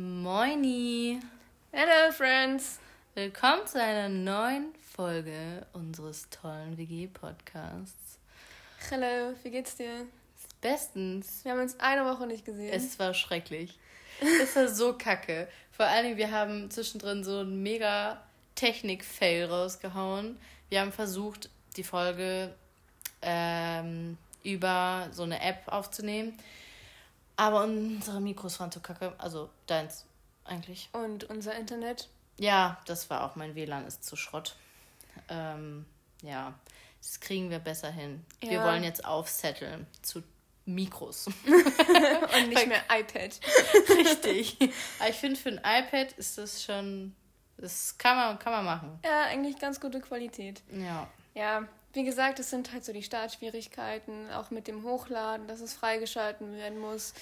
Moini! Hello, Friends! Willkommen zu einer neuen Folge unseres tollen WG-Podcasts. Hello, wie geht's dir? Bestens. Wir haben uns eine Woche nicht gesehen. Es war schrecklich. es war so kacke. Vor allen Dingen, wir haben zwischendrin so einen mega Technik-Fail rausgehauen. Wir haben versucht, die Folge ähm, über so eine App aufzunehmen. Aber unsere Mikros waren zu kacke. Also deins eigentlich. Und unser Internet? Ja, das war auch mein WLAN ist zu Schrott. Ähm, ja, das kriegen wir besser hin. Ja. Wir wollen jetzt aufsetteln zu Mikros. Und nicht mehr iPad. Richtig. Aber ich finde, für ein iPad ist das schon. Das kann man, kann man machen. Ja, eigentlich ganz gute Qualität. Ja. Ja, wie gesagt, es sind halt so die Startschwierigkeiten, auch mit dem Hochladen, dass es freigeschalten werden muss.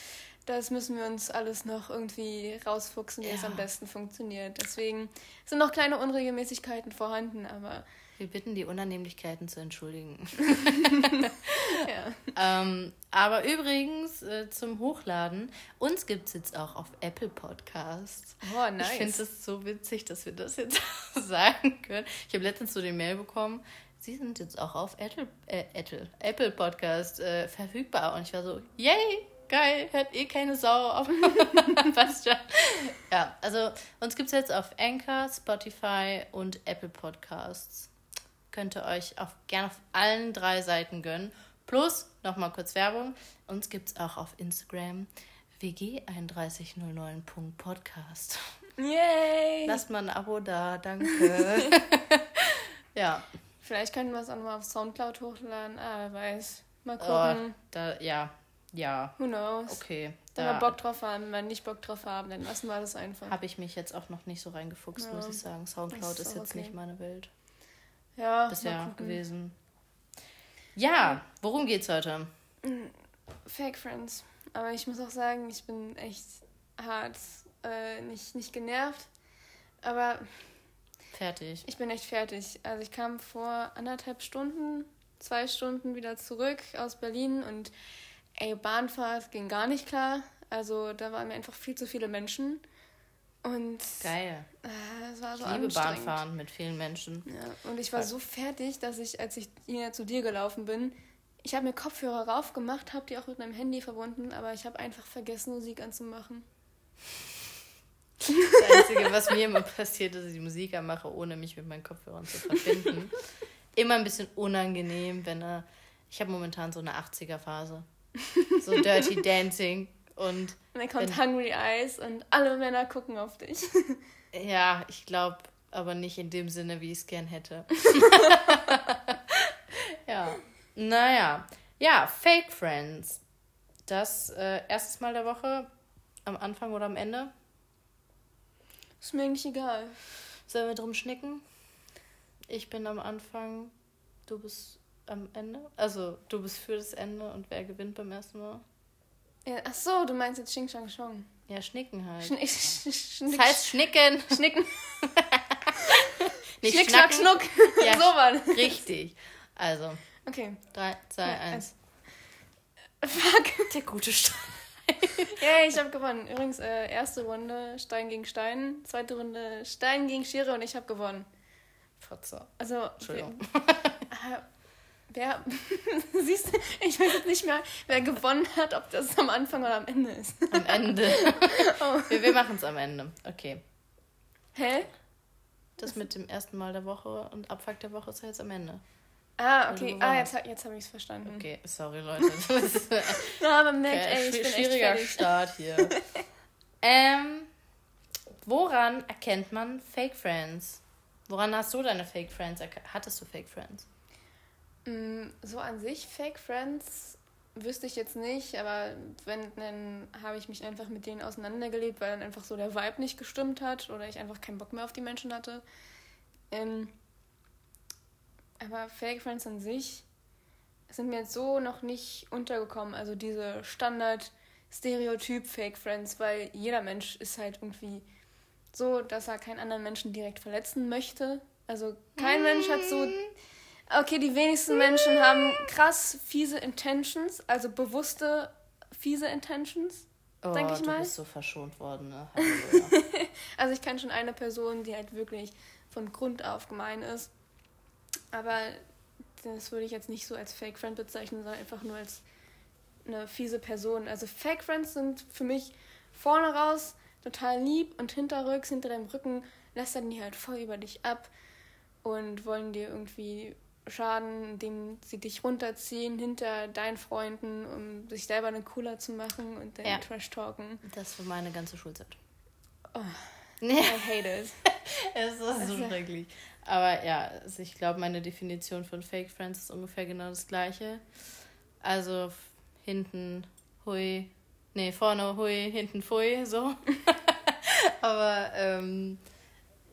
Das müssen wir uns alles noch irgendwie rausfuchsen, wie ja. es am besten funktioniert. Deswegen sind noch kleine Unregelmäßigkeiten vorhanden, aber. Wir bitten die Unannehmlichkeiten zu entschuldigen. ja. ähm, aber übrigens äh, zum Hochladen, uns gibt es jetzt auch auf Apple Podcasts. Oh, nice. Ich finde es so witzig, dass wir das jetzt sagen können. Ich habe letztens so die Mail bekommen, sie sind jetzt auch auf Apple, äh, Apple, Apple Podcast äh, verfügbar. Und ich war so, yay, geil, hört eh keine Sau auf. Passt schon. Ja, also uns gibt es jetzt auf Anchor, Spotify und Apple Podcasts. Könnt ihr euch auf, gerne auf allen drei Seiten gönnen. Plus, nochmal kurz Werbung, uns gibt es auch auf Instagram wg3109.podcast. Yay! Lasst mal ein Abo da, danke. ja. Vielleicht könnten wir es auch nochmal auf Soundcloud hochladen. Ah, wer weiß. Mal oh, gucken. Oh, da, ja, ja. Who knows? Okay. Wenn wir Bock drauf haben, wenn wir nicht Bock drauf haben, dann lassen wir das einfach. Habe ich mich jetzt auch noch nicht so reingefuchst, ja. muss ich sagen. Soundcloud ist, ist jetzt okay. nicht meine Welt. Ja. Bisher gewesen. Ja, worum geht's heute? Mm, Fake Friends. Aber ich muss auch sagen, ich bin echt hart, äh, nicht, nicht genervt. Aber Fertig. Ich bin echt fertig. Also ich kam vor anderthalb Stunden, zwei Stunden wieder zurück aus Berlin und ey, Bahnfahrt ging gar nicht klar. Also da waren mir einfach viel zu viele Menschen. Und geil. Äh, es war so ich liebe Bahnfahren mit vielen Menschen. Ja, und ich war so fertig, dass ich, als ich hier zu dir gelaufen bin, ich habe mir Kopfhörer raufgemacht, habe die auch mit meinem Handy verbunden, aber ich habe einfach vergessen, Musik anzumachen. Das Einzige, was mir immer passiert, ist, dass ich die Musik anmache, ohne mich mit meinen Kopfhörern zu verbinden. immer ein bisschen unangenehm, wenn er. Ich habe momentan so eine 80er-Phase. So Dirty Dancing und. Und dann kommt wenn, Hungry Eyes und alle Männer gucken auf dich. Ja, ich glaube, aber nicht in dem Sinne, wie ich es gern hätte. ja. Naja. Ja, Fake Friends. Das äh, erstes Mal der Woche, am Anfang oder am Ende? Ist mir eigentlich egal. Sollen wir drum schnicken? Ich bin am Anfang, du bist am Ende. Also du bist für das Ende und wer gewinnt beim ersten Mal? Ja, ach so, du meinst jetzt Xing Shang Chong. Ja, schnicken halt. Schn schnick, das heißt schnicken. Schnicken. Nicht Schnick, schnack, schnuck. Ja, so war das. Richtig. Also. Okay. 3, 2, 1. Fuck. Der gute Stein. ja, ich habe gewonnen. Übrigens, äh, erste Runde Stein gegen Stein, zweite Runde Stein gegen Schere und ich habe gewonnen. Fotze. Also, Entschuldigung. Wer, wer siehst du, ich weiß jetzt nicht mehr, wer gewonnen hat, ob das am Anfang oder am Ende ist. Am Ende. oh. Wir, wir machen es am Ende. Okay. Hä? Das mit dem ersten Mal der Woche und Abfuck der Woche ist ja jetzt am Ende. Ah, okay. Ah, jetzt, jetzt habe ich es verstanden. Okay, sorry, Leute. Na, aber merkt, okay, ey, ich bin schwieriger echt Start hier. ähm, woran erkennt man Fake Friends? Woran hast du deine Fake Friends? Hattest du Fake Friends? Mm, so an sich Fake Friends wüsste ich jetzt nicht, aber wenn, dann habe ich mich einfach mit denen auseinandergelebt, weil dann einfach so der Vibe nicht gestimmt hat oder ich einfach keinen Bock mehr auf die Menschen hatte. Ähm, aber Fake Friends an sich sind mir jetzt so noch nicht untergekommen. Also diese Standard-Stereotyp-Fake Friends, weil jeder Mensch ist halt irgendwie so, dass er keinen anderen Menschen direkt verletzen möchte. Also kein Mensch hat so. Okay, die wenigsten Menschen haben krass fiese Intentions, also bewusste fiese Intentions. Oh, denke ich du mal. bist so verschont worden, ne? also ich kenne schon eine Person, die halt wirklich von Grund auf gemein ist. Aber das würde ich jetzt nicht so als Fake Friend bezeichnen, sondern einfach nur als eine fiese Person. Also Fake Friends sind für mich vorne raus total lieb und hinterrücks, hinter deinem Rücken lästern die halt voll über dich ab und wollen dir irgendwie schaden, indem sie dich runterziehen hinter deinen Freunden, um sich selber eine cooler zu machen und dann Ja. Trash talken. Das war meine ganze Schulzeit. Oh, Nee. I hate it. Es ist so Also- schrecklich. Aber ja, also ich glaube, meine Definition von Fake Friends ist ungefähr genau das gleiche. Also hinten hui, nee, vorne hui, hinten pfui, so. Aber ähm,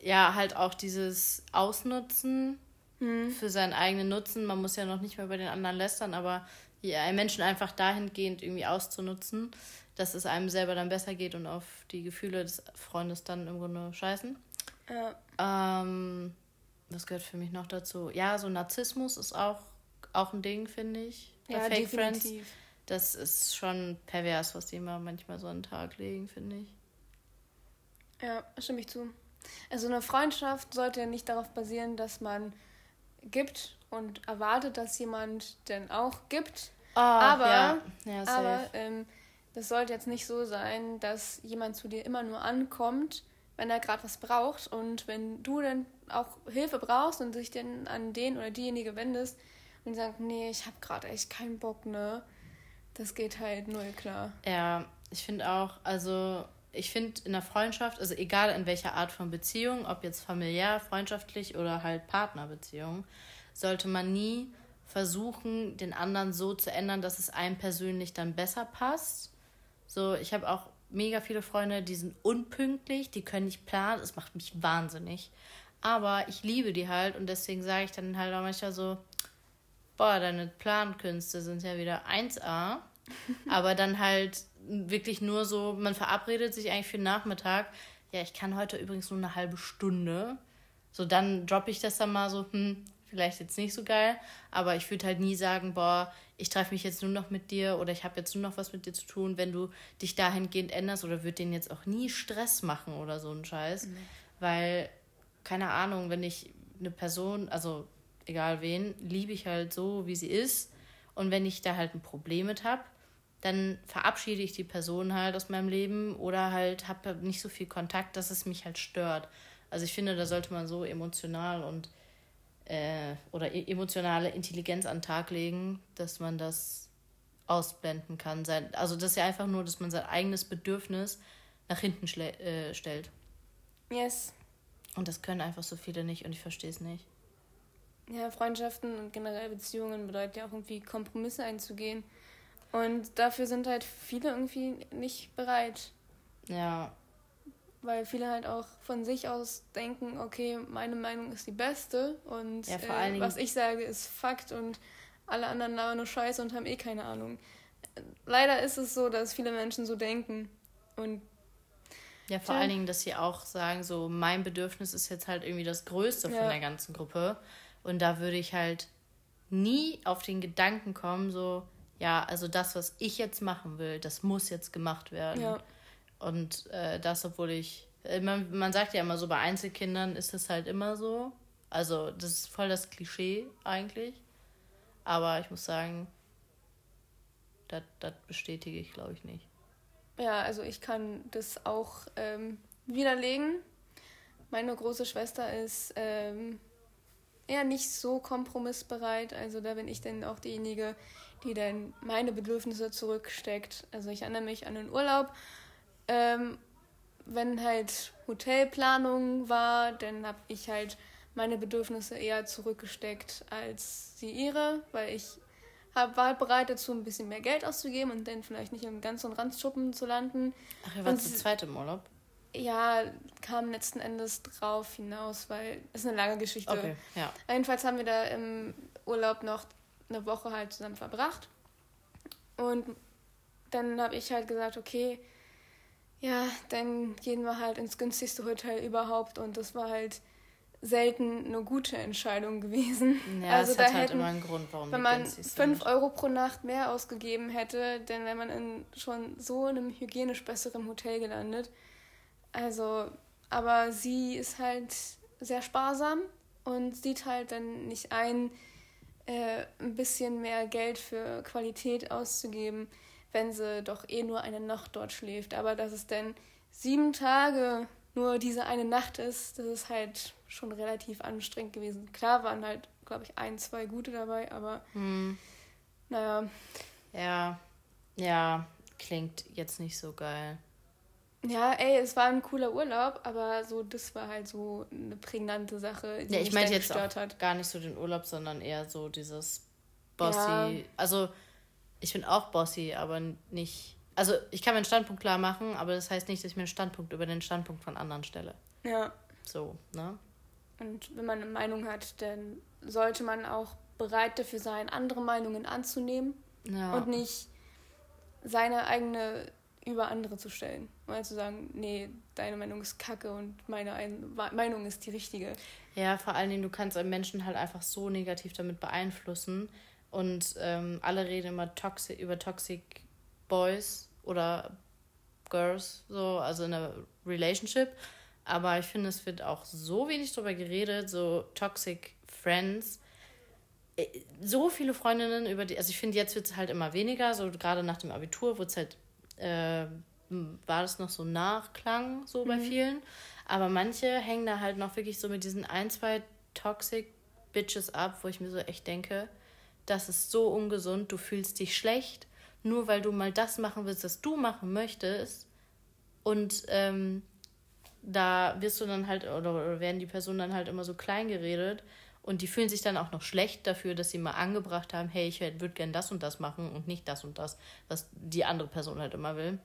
ja, halt auch dieses Ausnutzen Hm. für seinen eigenen Nutzen. Man muss ja noch nicht mehr bei den anderen lästern, aber ja, einen Menschen einfach dahingehend irgendwie auszunutzen, dass es einem selber dann besser geht und auf die Gefühle des Freundes dann im Grunde scheißen. Ja. Ähm, was gehört für mich noch dazu? Ja, so Narzissmus ist auch, auch ein Ding, finde ich. Bei Ja, Fake Friends. definitiv. Das ist schon pervers, was die immer manchmal so an den Tag legen, finde ich. Ja, stimme ich zu. Also eine Freundschaft sollte ja nicht darauf basieren, dass man gibt und erwartet, dass jemand denn auch gibt. aber Ah, ja, ja aber ähm, das sollte jetzt nicht so sein, dass jemand zu dir immer nur ankommt, wenn er gerade was braucht. Und wenn du dann auch Hilfe brauchst und dich dann an den oder diejenige wendest und sagt, nee, ich habe gerade echt keinen Bock, ne? Das geht halt null klar. Ja, ich finde auch, also ich finde in der Freundschaft, also egal in welcher Art von Beziehung, ob jetzt familiär, freundschaftlich oder halt Partnerbeziehung, sollte man nie versuchen, den anderen so zu ändern, dass es einem persönlich dann besser passt. So, ich habe auch mega viele Freunde, die sind unpünktlich, die können nicht planen, das macht mich wahnsinnig. Aber ich liebe die halt und deswegen sage ich dann halt auch manchmal so, boah, deine Plankünste sind ja wieder 1A. Aber dann halt wirklich nur so, man verabredet sich eigentlich für den Nachmittag. Ja, ich kann heute übrigens nur eine halbe Stunde. So, dann droppe ich das dann mal so, hm, vielleicht jetzt nicht so geil. Aber ich würde halt nie sagen, boah, ich treffe mich jetzt nur noch mit dir oder ich habe jetzt nur noch was mit dir zu tun, wenn du dich dahingehend änderst oder würde denen jetzt auch nie Stress machen oder so einen Scheiß. Weil, keine Ahnung, wenn ich eine Person, also egal wen, liebe ich halt so, wie sie ist. Und wenn ich da halt ein Problem mit habe, dann verabschiede ich die Person halt aus meinem Leben oder halt habe nicht so viel Kontakt, dass es mich halt stört. Also ich finde, da sollte man so emotional und äh, oder e- emotionale Intelligenz an den Tag legen, dass man das ausblenden kann. Also das ist ja einfach nur, dass man sein eigenes Bedürfnis nach hinten äh, stellt. Yes. Und das können einfach so viele nicht und ich verstehe es nicht. Ja, Freundschaften und generell Beziehungen bedeutet ja auch irgendwie Kompromisse einzugehen. Und dafür sind halt viele irgendwie nicht bereit. Ja, Weil viele halt auch von sich aus denken, okay, meine Meinung ist die beste und Ja, äh, was ich sage ist Fakt und alle anderen labern nur Scheiße und haben eh keine Ahnung. Leider ist es so, dass viele Menschen so denken. Und Ja, vor Tja. allen Dingen, dass sie auch sagen, so mein Bedürfnis ist jetzt halt irgendwie das Größte von Ja. der ganzen Gruppe. Und da würde ich halt nie auf den Gedanken kommen, so, ja, also das, was ich jetzt machen will, das muss jetzt gemacht werden. ja, Und äh, das, obwohl ich, äh, man, man sagt ja immer so, bei Einzelkindern ist es halt immer so. Also, das ist voll das Klischee eigentlich. Aber ich muss sagen, das das bestätige ich, glaube ich, nicht. Ja, also ich kann das auch ähm, widerlegen. Meine große Schwester ist ähm, eher nicht so kompromissbereit. Also da bin ich dann auch diejenige, die dann meine Bedürfnisse zurücksteckt. Also ich erinnere mich an den Urlaub. Ähm, wenn halt Hotelplanung war, dann habe ich halt meine Bedürfnisse eher zurückgesteckt als sie ihre, weil ich war halt bereit dazu, ein bisschen mehr Geld auszugeben und dann vielleicht nicht im ganzen Randschuppen zu landen. Ach, ihr wart zu zweit im Urlaub? Ja, kam letzten Endes drauf hinaus, weil es ist eine lange Geschichte. Okay, ja. Jedenfalls haben wir da im Urlaub noch eine Woche halt zusammen verbracht. Und dann habe ich halt gesagt, okay, ja, dann gehen wir halt ins günstigste Hotel überhaupt. Und das war halt selten eine gute Entscheidung gewesen. Ja, also es da hat halt immer einen Grund, warum Wenn man 5 Euro pro Nacht mehr ausgegeben hätte, dann wäre man in schon so einem hygienisch besseren Hotel gelandet. Also, aber sie ist halt sehr sparsam und sieht halt dann nicht ein, äh, ein bisschen mehr Geld für Qualität auszugeben, wenn sie doch eh nur eine Nacht dort schläft. Aber dass es dann sieben Tage nur diese eine Nacht ist, das ist halt schon relativ anstrengend gewesen. Klar waren halt, glaube ich, ein, zwei gute dabei, aber hm. naja. Ja, ja, klingt jetzt nicht so geil. Ja, ey, es war ein cooler Urlaub, aber so, das war halt so eine prägnante Sache, die ja, ich meine jetzt auch hat. gar nicht so den Urlaub, sondern eher so dieses Bossy. Ja. Also, ich bin auch Bossy, aber nicht. Also, ich kann meinen Standpunkt klar machen, aber das heißt nicht, dass ich meinen Standpunkt über den Standpunkt von anderen stelle. Ja. So, ne? Und wenn man eine Meinung hat, dann sollte man auch bereit dafür sein, andere Meinungen anzunehmen ja. und nicht seine eigene über andere zu stellen. Mal zu sagen, nee, deine Meinung ist kacke und meine Ein Meinung ist die richtige. Ja, vor allen Dingen, du kannst einen Menschen halt einfach so negativ damit beeinflussen. Und ähm, alle reden immer toxi über Toxic Boys oder Girls, so, also in einer Relationship. Aber ich finde, es wird auch so wenig darüber geredet, so Toxic Friends. Äh, so viele Freundinnen über die, also ich finde, jetzt wird es halt immer weniger, so gerade nach dem Abitur wurde es halt äh, war das noch so Nachklang so bei mhm. vielen. Aber manche hängen da halt noch wirklich so mit diesen ein, zwei Toxic Bitches ab, wo ich mir so echt denke, das ist so ungesund, du fühlst dich schlecht, nur weil du mal das machen willst, was du machen möchtest. Und ähm, da wirst du dann halt, oder, oder werden die Personen dann halt immer so klein geredet. Und die fühlen sich dann auch noch schlecht dafür, dass sie mal angebracht haben, hey, ich würde gern das und das machen und nicht das und das, was die andere Person halt immer will.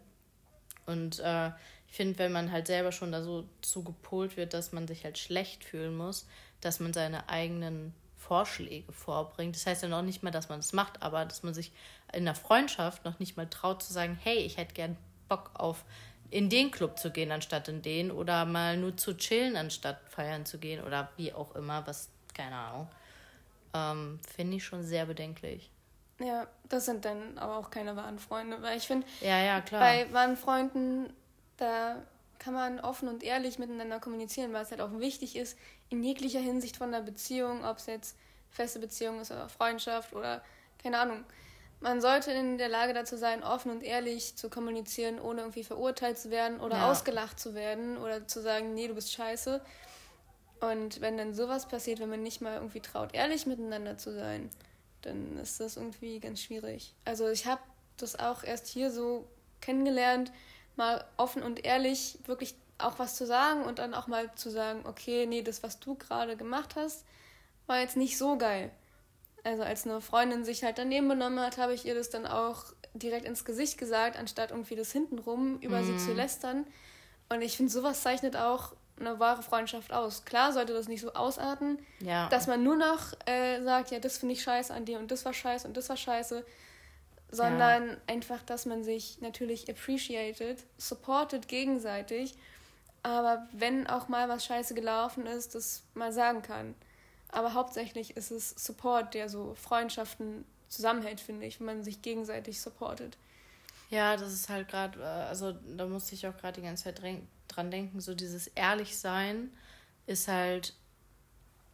Und äh, ich finde, wenn man halt selber schon da so zu gepolt wird, dass man sich halt schlecht fühlen muss, dass man seine eigenen Vorschläge vorbringt. Das heißt ja noch nicht mal, dass man es macht, aber dass man sich in der Freundschaft noch nicht mal traut zu sagen, hey, ich hätte gern Bock auf in den Club zu gehen anstatt in den oder mal nur zu chillen anstatt feiern zu gehen oder wie auch immer, was keine Ahnung. Ähm, finde ich schon sehr bedenklich. Ja, das sind dann aber auch keine wahren Freunde, weil ich finde, ja, ja, klar. bei wahren Freunden, da kann man offen und ehrlich miteinander kommunizieren, weil es halt auch wichtig ist, in jeglicher Hinsicht von der Beziehung, ob es jetzt feste Beziehung ist oder Freundschaft oder keine Ahnung. Man sollte in der Lage dazu sein, offen und ehrlich zu kommunizieren, ohne irgendwie verurteilt zu werden oder ja. ausgelacht zu werden oder zu sagen, nee, du bist scheiße. Und wenn dann sowas passiert, wenn man nicht mal irgendwie traut, ehrlich miteinander zu sein, dann ist das irgendwie ganz schwierig. Also ich habe das auch erst hier so kennengelernt, mal offen und ehrlich wirklich auch was zu sagen und dann auch mal zu sagen, okay, nee, das, was du gerade gemacht hast, war jetzt nicht so geil. Also als eine Freundin sich halt daneben benommen hat, habe ich ihr das dann auch direkt ins Gesicht gesagt, anstatt irgendwie das hintenrum über mm. sie zu mhm. lästern. Und ich finde, sowas zeichnet auch eine wahre Freundschaft aus. Klar sollte das nicht so ausarten, ja. dass man nur noch äh, sagt, ja, das finde ich scheiße an dir und das war scheiße und das war scheiße, sondern ja. einfach, dass man sich natürlich appreciated, supportet gegenseitig, aber wenn auch mal was scheiße gelaufen ist, das mal sagen kann. Aber hauptsächlich ist es Support, der so Freundschaften zusammenhält, finde ich, wenn man sich gegenseitig supportet. Ja, das ist halt gerade, äh, also da musste ich auch gerade die ganze Zeit dran denken, so dieses Ehrlichsein ist halt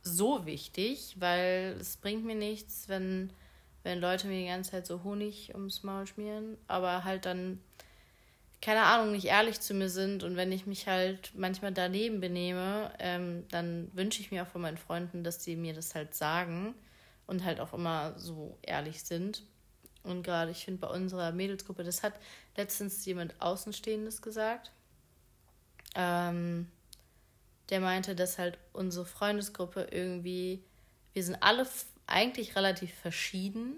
so wichtig, weil es bringt mir nichts, wenn, wenn Leute mir die ganze Zeit so Honig ums Maul schmieren, aber halt dann, keine Ahnung, nicht ehrlich zu mir sind und wenn ich mich halt manchmal daneben benehme, ähm, dann wünsche ich mir auch von meinen Freunden, dass die mir das halt sagen und halt auch immer so ehrlich sind. Und gerade, ich finde, bei unserer Mädelsgruppe, das hat letztens jemand Außenstehendes gesagt. Ähm, der meinte, dass halt unsere Freundesgruppe irgendwie, wir sind alle eigentlich relativ verschieden,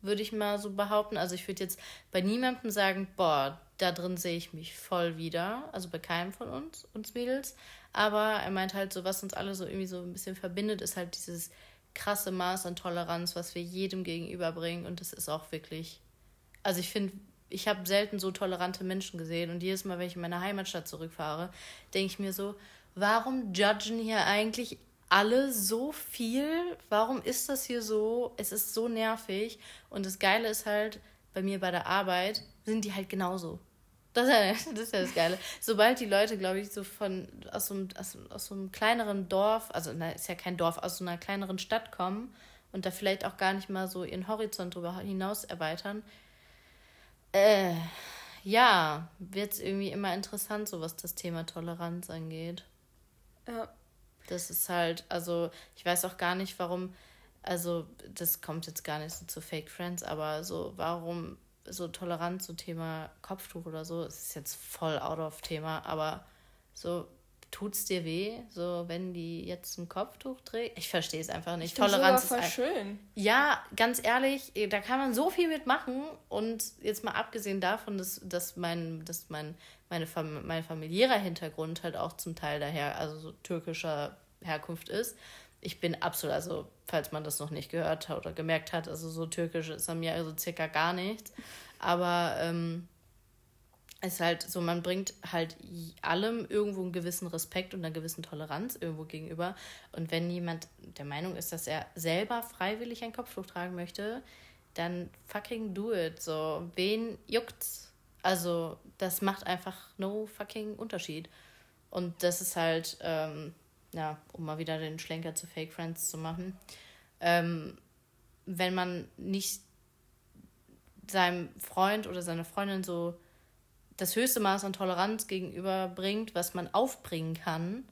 würde ich mal so behaupten. Also ich würde jetzt bei niemandem sagen, boah, da drin sehe ich mich voll wieder. Also bei keinem von uns, uns Mädels. Aber er meint halt so, was uns alle so irgendwie so ein bisschen verbindet, ist halt dieses krasse Maß an Toleranz, was wir jedem gegenüberbringen. Und das ist auch wirklich. Also ich finde, ich habe selten so tolerante Menschen gesehen. Und jedes Mal, wenn ich in meine Heimatstadt zurückfahre, denke ich mir so, warum judgen hier eigentlich alle so viel? Warum ist das hier so? Es ist so nervig. Und das Geile ist halt, bei mir bei der Arbeit sind die halt genauso. Das ist, ja, das ist ja das Geile. Sobald die Leute, glaube ich, so von aus so, einem, aus, aus so einem kleineren Dorf, also na, ist ja kein Dorf, aus so einer kleineren Stadt kommen und da vielleicht auch gar nicht mal so ihren Horizont drüber hinaus erweitern, äh, ja, wird es irgendwie immer interessant, so was das Thema Toleranz angeht. Ja. Das ist halt, also ich weiß auch gar nicht, warum, also das kommt jetzt gar nicht so zu Fake Friends, aber so, warum so Toleranz, so Thema Kopftuch oder so, es ist jetzt voll out of Thema, aber so tut's dir weh, so wenn die jetzt ein Kopftuch trägt? Ich verstehe es einfach nicht. Ich Toleranz voll ist voll schön. Ja, ganz ehrlich, da kann man so viel mitmachen und jetzt mal abgesehen davon, dass, dass mein, dass mein, meine, Fam mein familiärer Hintergrund halt auch zum Teil daher, also so türkischer Herkunft ist. Ich bin absolut, also falls man das noch nicht gehört hat oder gemerkt hat, also so türkisch ist an mir also circa gar nichts. Aber ähm, ist halt so, man bringt halt allem irgendwo einen gewissen Respekt und eine gewissen Toleranz irgendwo gegenüber. Und wenn jemand der Meinung ist, dass er selber freiwillig ein Kopftuch tragen möchte, dann fucking do it. So, wen juckt's? Also, das macht einfach no fucking Unterschied. Und das ist halt, ähm, ja, um mal wieder den Schlenker zu Fake Friends zu machen. Ähm, wenn man nicht seinem Freund oder seiner Freundin so das höchste Maß an Toleranz gegenüberbringt, was man aufbringen kann.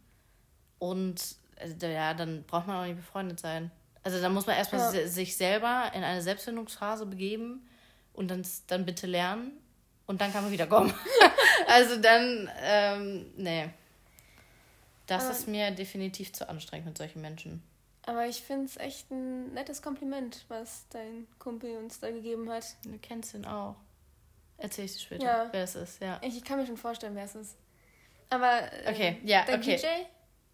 Und äh, ja, dann braucht man auch nicht befreundet sein. Also da muss man erstmal ja. sich selber in eine Selbstfindungsphase begeben und dann, dann bitte lernen und dann kann man wieder kommen. also dann, ähm, nee. Das aber, ist mir definitiv zu anstrengend mit solchen Menschen. Aber ich finde es echt ein nettes Kompliment, was dein Kumpel uns da gegeben hat. Du kennst ihn auch. Erzähl ich dir später, ja. wer es ist, ja. Ich, kann mir schon vorstellen, wer es ist. Aber. Äh, okay, ja, der okay. DJ?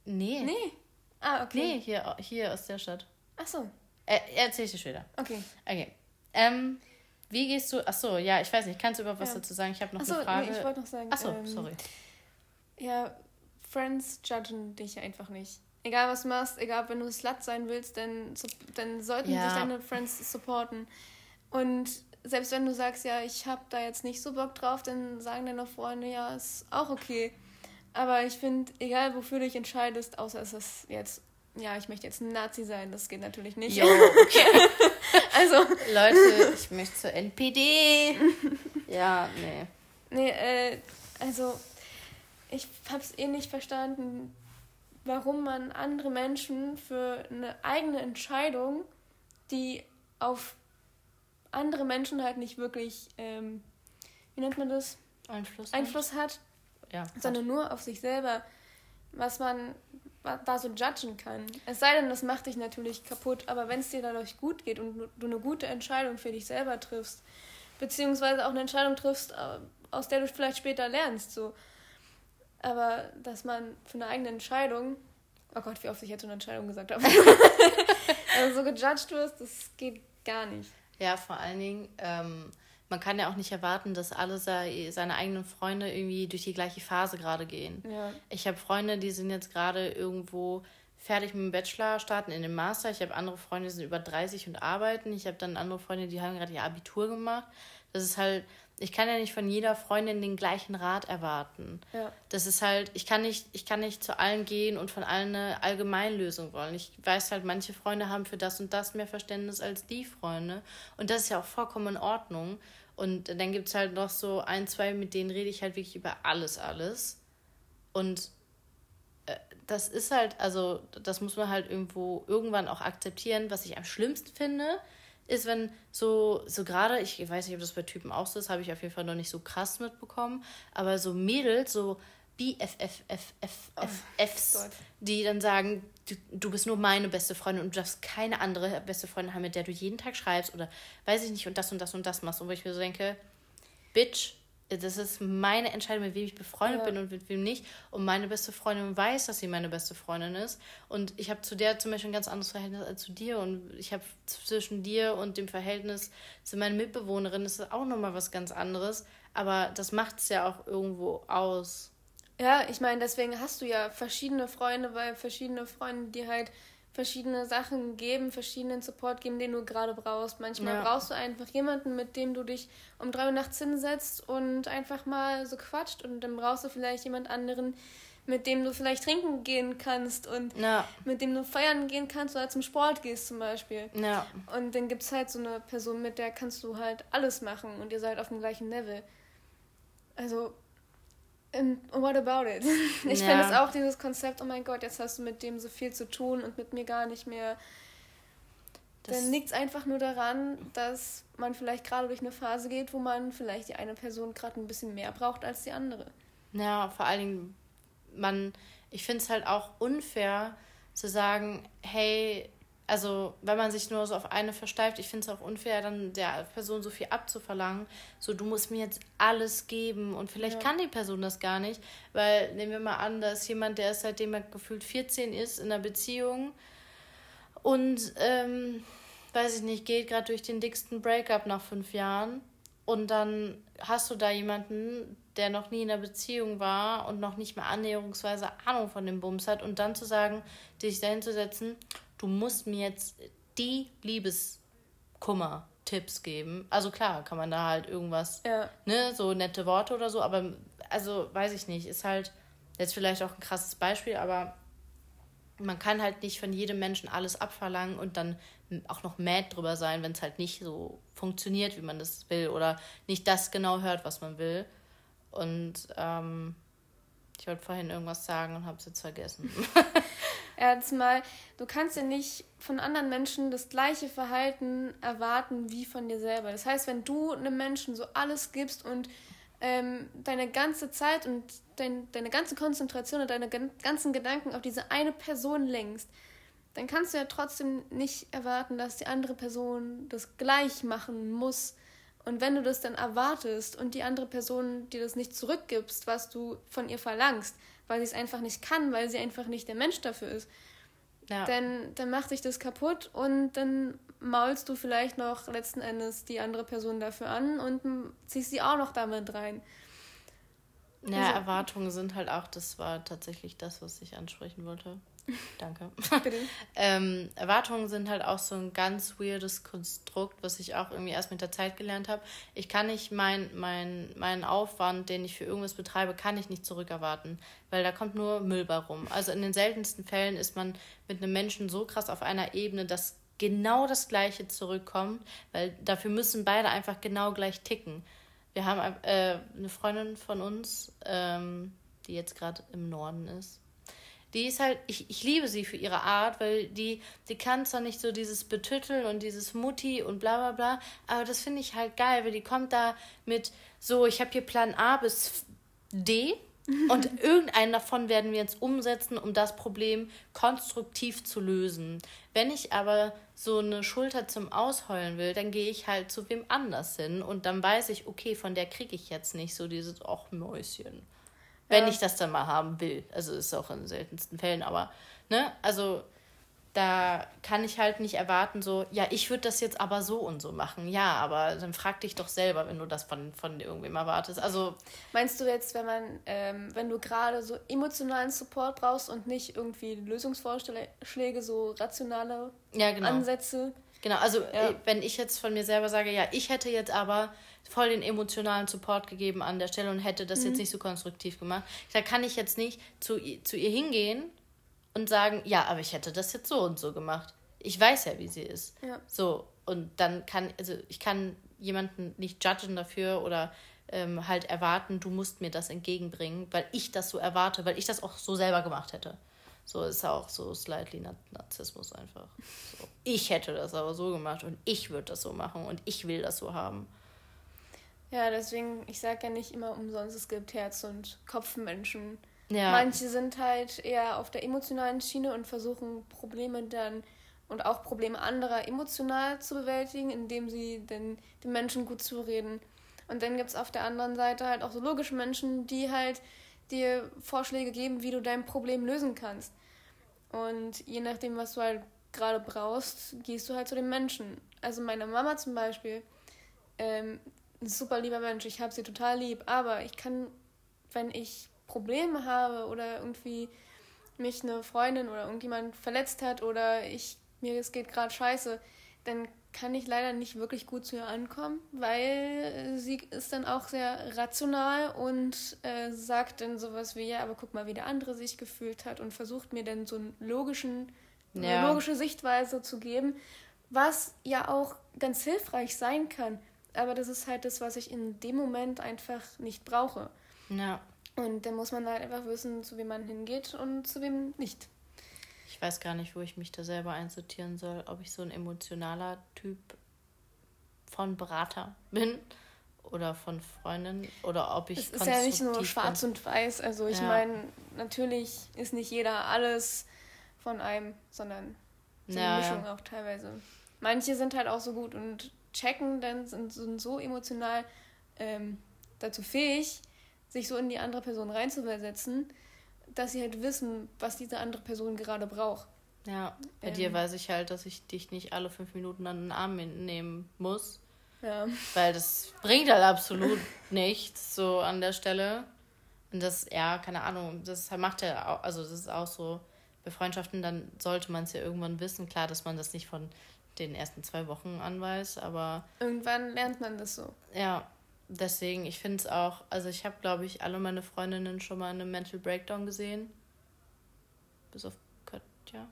Nee. Nee. Ah, okay. Nee, hier, hier aus der Stadt. Ach so. Äh, erzähl ich dir später. Okay. Okay. Ähm, wie gehst du. Ach so, ja, ich weiß nicht. Kannst du überhaupt was ja. dazu sagen? Ich habe noch Ach so, eine Frage. Nee, ich wollte noch sagen. Ach so, ähm, sorry. Ja, Friends judgen dich einfach nicht. Egal was du machst, egal wenn du Slut sein willst, dann, dann sollten ja. sich deine Friends supporten. Und selbst wenn du sagst, ja, ich habe da jetzt nicht so Bock drauf, dann sagen deine Freunde, ja, ist auch okay. Aber ich finde, egal wofür du dich entscheidest, außer es ist jetzt, ja, ich möchte jetzt ein Nazi sein, das geht natürlich nicht. Jo, okay. also. Leute, ich möchte zur NPD. ja, nee. Nee, äh, also, ich habe es eh nicht verstanden, warum man andere Menschen für eine eigene Entscheidung, die auf andere Menschen halt nicht wirklich, ähm, wie nennt man das? Einfluss, Einfluss hat. Ja, sondern hat. nur auf sich selber, was man da so judgen kann. Es sei denn, das macht dich natürlich kaputt, aber wenn es dir dadurch gut geht und du eine gute Entscheidung für dich selber triffst, beziehungsweise auch eine Entscheidung triffst, äh, aus der du vielleicht später lernst, so. Aber dass man für eine eigene Entscheidung, oh Gott, wie oft ich jetzt so eine Entscheidung gesagt habe, also so gejudged wirst, das geht gar nicht. Ja, vor allen Dingen, ähm, man kann ja auch nicht erwarten, dass alle seine eigenen Freunde irgendwie durch die gleiche Phase gerade gehen. Ja. Ich habe Freunde, die sind jetzt gerade irgendwo fertig mit dem Bachelor, starten in den Master. Ich habe andere Freunde, die sind über 30 und arbeiten. Ich habe dann andere Freunde, die haben gerade ihr Abitur gemacht. Das ist halt, ich kann ja nicht von jeder Freundin den gleichen Rat erwarten. Ja. Das ist halt, ich kann nicht, ich kann nicht zu allen gehen und von allen eine Allgemeinlösung wollen. Ich weiß halt, manche Freunde haben für das und das mehr Verständnis als die Freunde. Und das ist ja auch vollkommen in Ordnung. Und dann gibt es halt noch so ein, zwei, mit denen rede ich halt wirklich über alles, alles. Und äh, das ist halt, also das muss man halt irgendwo irgendwann auch akzeptieren. Was ich am schlimmsten finde, ist, wenn so, so gerade, ich weiß nicht, ob das bei Typen auch so ist, habe ich auf jeden Fall noch nicht so krass mitbekommen, aber so Mädels, so BFFFFFs, oh, die dann sagen, du, du bist nur meine beste Freundin und du darfst keine andere beste Freundin haben, mit der du jeden Tag schreibst oder weiß ich nicht und das und das und das machst. Und wo ich mir so denke, Bitch, das ist meine Entscheidung, mit wem ich befreundet ja. bin und mit wem nicht. Und meine beste Freundin weiß, dass sie meine beste Freundin ist. Und ich habe zu der zum Beispiel ein ganz anderes Verhältnis als zu dir. Und ich habe zwischen dir und dem Verhältnis zu meiner Mitbewohnerin ist auch nochmal was ganz anderes. Aber das macht es ja auch irgendwo aus. Ja, ich meine, deswegen hast du ja verschiedene Freunde, weil verschiedene Freunde dir halt verschiedene Sachen geben, verschiedenen Support geben, den du gerade brauchst. Manchmal ja. brauchst du einfach jemanden, mit dem du dich um drei Uhr nachts hinsetzt und einfach mal so quatscht und dann brauchst du vielleicht jemand anderen, mit dem du vielleicht trinken gehen kannst und ja. mit dem du feiern gehen kannst oder zum Sport gehst zum Beispiel. Ja. Und dann gibt es halt so eine Person, mit der kannst du halt alles machen und ihr seid auf dem gleichen Level. Also And what about it? Ich ja. finde es auch dieses Konzept, oh mein Gott, jetzt hast du mit dem so viel zu tun und mit mir gar nicht mehr. Das dann liegt es einfach nur daran, dass man vielleicht gerade durch eine Phase geht, wo man vielleicht die eine Person gerade ein bisschen mehr braucht als die andere. Ja, vor allen Dingen, man, ich finde es halt auch unfair zu sagen, hey, also wenn man sich nur so auf eine versteift, ich finde es auch unfair, dann der Person so viel abzuverlangen. So, du musst mir jetzt alles geben und vielleicht ja. kann die Person das gar nicht, weil nehmen wir mal an, da ist jemand, der ist seitdem er gefühlt 14 ist in einer Beziehung und ähm, weiß ich nicht, geht gerade durch den dicksten Breakup nach fünf Jahren und dann hast du da jemanden, der noch nie in einer Beziehung war und noch nicht mal annäherungsweise Ahnung von dem Bums hat und dann zu sagen, dich dahin zu setzen du musst mir jetzt die Liebeskummer-Tipps geben. Also klar, kann man da halt irgendwas, ja. ne, so nette Worte oder so, aber also weiß ich nicht, ist halt jetzt vielleicht auch ein krasses Beispiel, aber man kann halt nicht von jedem Menschen alles abverlangen und dann auch noch mad drüber sein, wenn es halt nicht so funktioniert, wie man das will oder nicht das genau hört, was man will. Und ähm, ich wollte vorhin irgendwas sagen und habe es jetzt vergessen. Erstmal, du kannst ja nicht von anderen Menschen das gleiche Verhalten erwarten wie von dir selber. Das heißt, wenn du einem Menschen so alles gibst und ähm, deine ganze Zeit und dein, deine ganze Konzentration und deine ganzen Gedanken auf diese eine Person lenkst, dann kannst du ja trotzdem nicht erwarten, dass die andere Person das gleich machen muss. Und wenn du das dann erwartest und die andere Person dir das nicht zurückgibst, was du von ihr verlangst, weil sie es einfach nicht kann, weil sie einfach nicht der Mensch dafür ist. Ja. Dann, dann macht sich das kaputt und dann maulst du vielleicht noch letzten Endes die andere Person dafür an und ziehst sie auch noch damit rein. Ja, also, Erwartungen sind halt auch, das war tatsächlich das, was ich ansprechen wollte. Danke. Bitte. ähm, Erwartungen sind halt auch so ein ganz weirdes Konstrukt, was ich auch irgendwie erst mit der Zeit gelernt habe. Ich kann nicht mein, mein, meinen Aufwand, den ich für irgendwas betreibe, kann ich nicht zurückerwarten, weil da kommt nur Müll bei rum. Also in den seltensten Fällen ist man mit einem Menschen so krass auf einer Ebene, dass genau das Gleiche zurückkommt, weil dafür müssen beide einfach genau gleich ticken. Wir haben äh, eine Freundin von uns, ähm, die jetzt gerade im Norden ist die ist halt, ich, ich liebe sie für ihre Art, weil die, die kann zwar nicht so dieses Betütteln und dieses Mutti und bla bla bla, aber das finde ich halt geil, weil die kommt da mit so, ich habe hier Plan A bis D und irgendeinen davon werden wir jetzt umsetzen, um das Problem konstruktiv zu lösen. Wenn ich aber so eine Schulter zum Ausheulen will, dann gehe ich halt zu wem anders hin und dann weiß ich, okay, von der kriege ich jetzt nicht so dieses, ach Mäuschen. Wenn ja. ich das dann mal haben will. Also ist auch in den seltensten Fällen, aber, ne, also da kann ich halt nicht erwarten, so, ja, ich würde das jetzt aber so und so machen. Ja, aber dann frag dich doch selber, wenn du das von, von irgendwem erwartest. Also. Meinst du jetzt, wenn man, ähm, wenn du gerade so emotionalen Support brauchst und nicht irgendwie Lösungsvorschläge, so rationale ja, genau. Ansätze? Genau, also ja. wenn ich jetzt von mir selber sage, ja, ich hätte jetzt aber voll den emotionalen Support gegeben an der Stelle und hätte das mhm. jetzt nicht so konstruktiv gemacht. Da kann ich jetzt nicht zu, zu ihr hingehen und sagen, ja, aber ich hätte das jetzt so und so gemacht. Ich weiß ja, wie sie ist. Ja. So, und dann kann, also ich kann jemanden nicht judgen dafür oder ähm, halt erwarten, du musst mir das entgegenbringen, weil ich das so erwarte, weil ich das auch so selber gemacht hätte. So ist auch so slightly Narzissmus einfach. So. Ich hätte das aber so gemacht und ich würde das so machen und ich will das so haben. Ja, deswegen, ich sage ja nicht immer umsonst, es gibt Herz- und Kopfmenschen. Ja. Manche sind halt eher auf der emotionalen Schiene und versuchen Probleme dann und auch Probleme anderer emotional zu bewältigen, indem sie den, den Menschen gut zureden. Und dann gibt es auf der anderen Seite halt auch so logische Menschen, die halt dir Vorschläge geben, wie du dein Problem lösen kannst. Und je nachdem, was du halt gerade brauchst, gehst du halt zu den Menschen. Also meine Mama zum Beispiel, ähm, ein super lieber Mensch, ich habe sie total lieb, aber ich kann, wenn ich Probleme habe oder irgendwie mich eine Freundin oder irgendjemand verletzt hat oder ich mir es geht gerade scheiße, dann kann ich leider nicht wirklich gut zu ihr ankommen, weil sie ist dann auch sehr rational und äh, sagt dann sowas wie, ja, aber guck mal, wie der andere sich gefühlt hat und versucht mir dann so einen logischen, ja. eine logische Sichtweise zu geben, was ja auch ganz hilfreich sein kann. Aber das ist halt das, was ich in dem Moment einfach nicht brauche. Ja. Und dann muss man halt einfach wissen, zu wem man hingeht und zu wem nicht. Ich weiß gar nicht, wo ich mich da selber einsortieren soll, ob ich so ein emotionaler Typ von Berater bin oder von Freundin oder ob ich. Es ist ja nicht nur schwarz bin. und weiß. Also ich ja. meine, natürlich ist nicht jeder alles von einem, sondern so eine ja, Mischung ja. auch teilweise. Manche sind halt auch so gut und checken dann, sind, sind so emotional ähm, dazu fähig, sich so in die andere Person reinzuversetzen, dass sie halt wissen, was diese andere Person gerade braucht. Ja, bei ähm, dir weiß ich halt, dass ich dich nicht alle fünf Minuten an den Arm nehmen muss. Ja. Weil das bringt halt absolut nichts so an der Stelle. Und das, ja, keine Ahnung, das macht ja auch, also das ist auch so, bei Freundschaften, dann sollte man es ja irgendwann wissen. Klar, dass man das nicht von den ersten zwei Wochen anweist, aber. Irgendwann lernt man das so. Ja, deswegen, ich finde es auch, also ich habe, glaube ich, alle meine Freundinnen schon mal in einem Mental Breakdown gesehen. Bis auf Katja.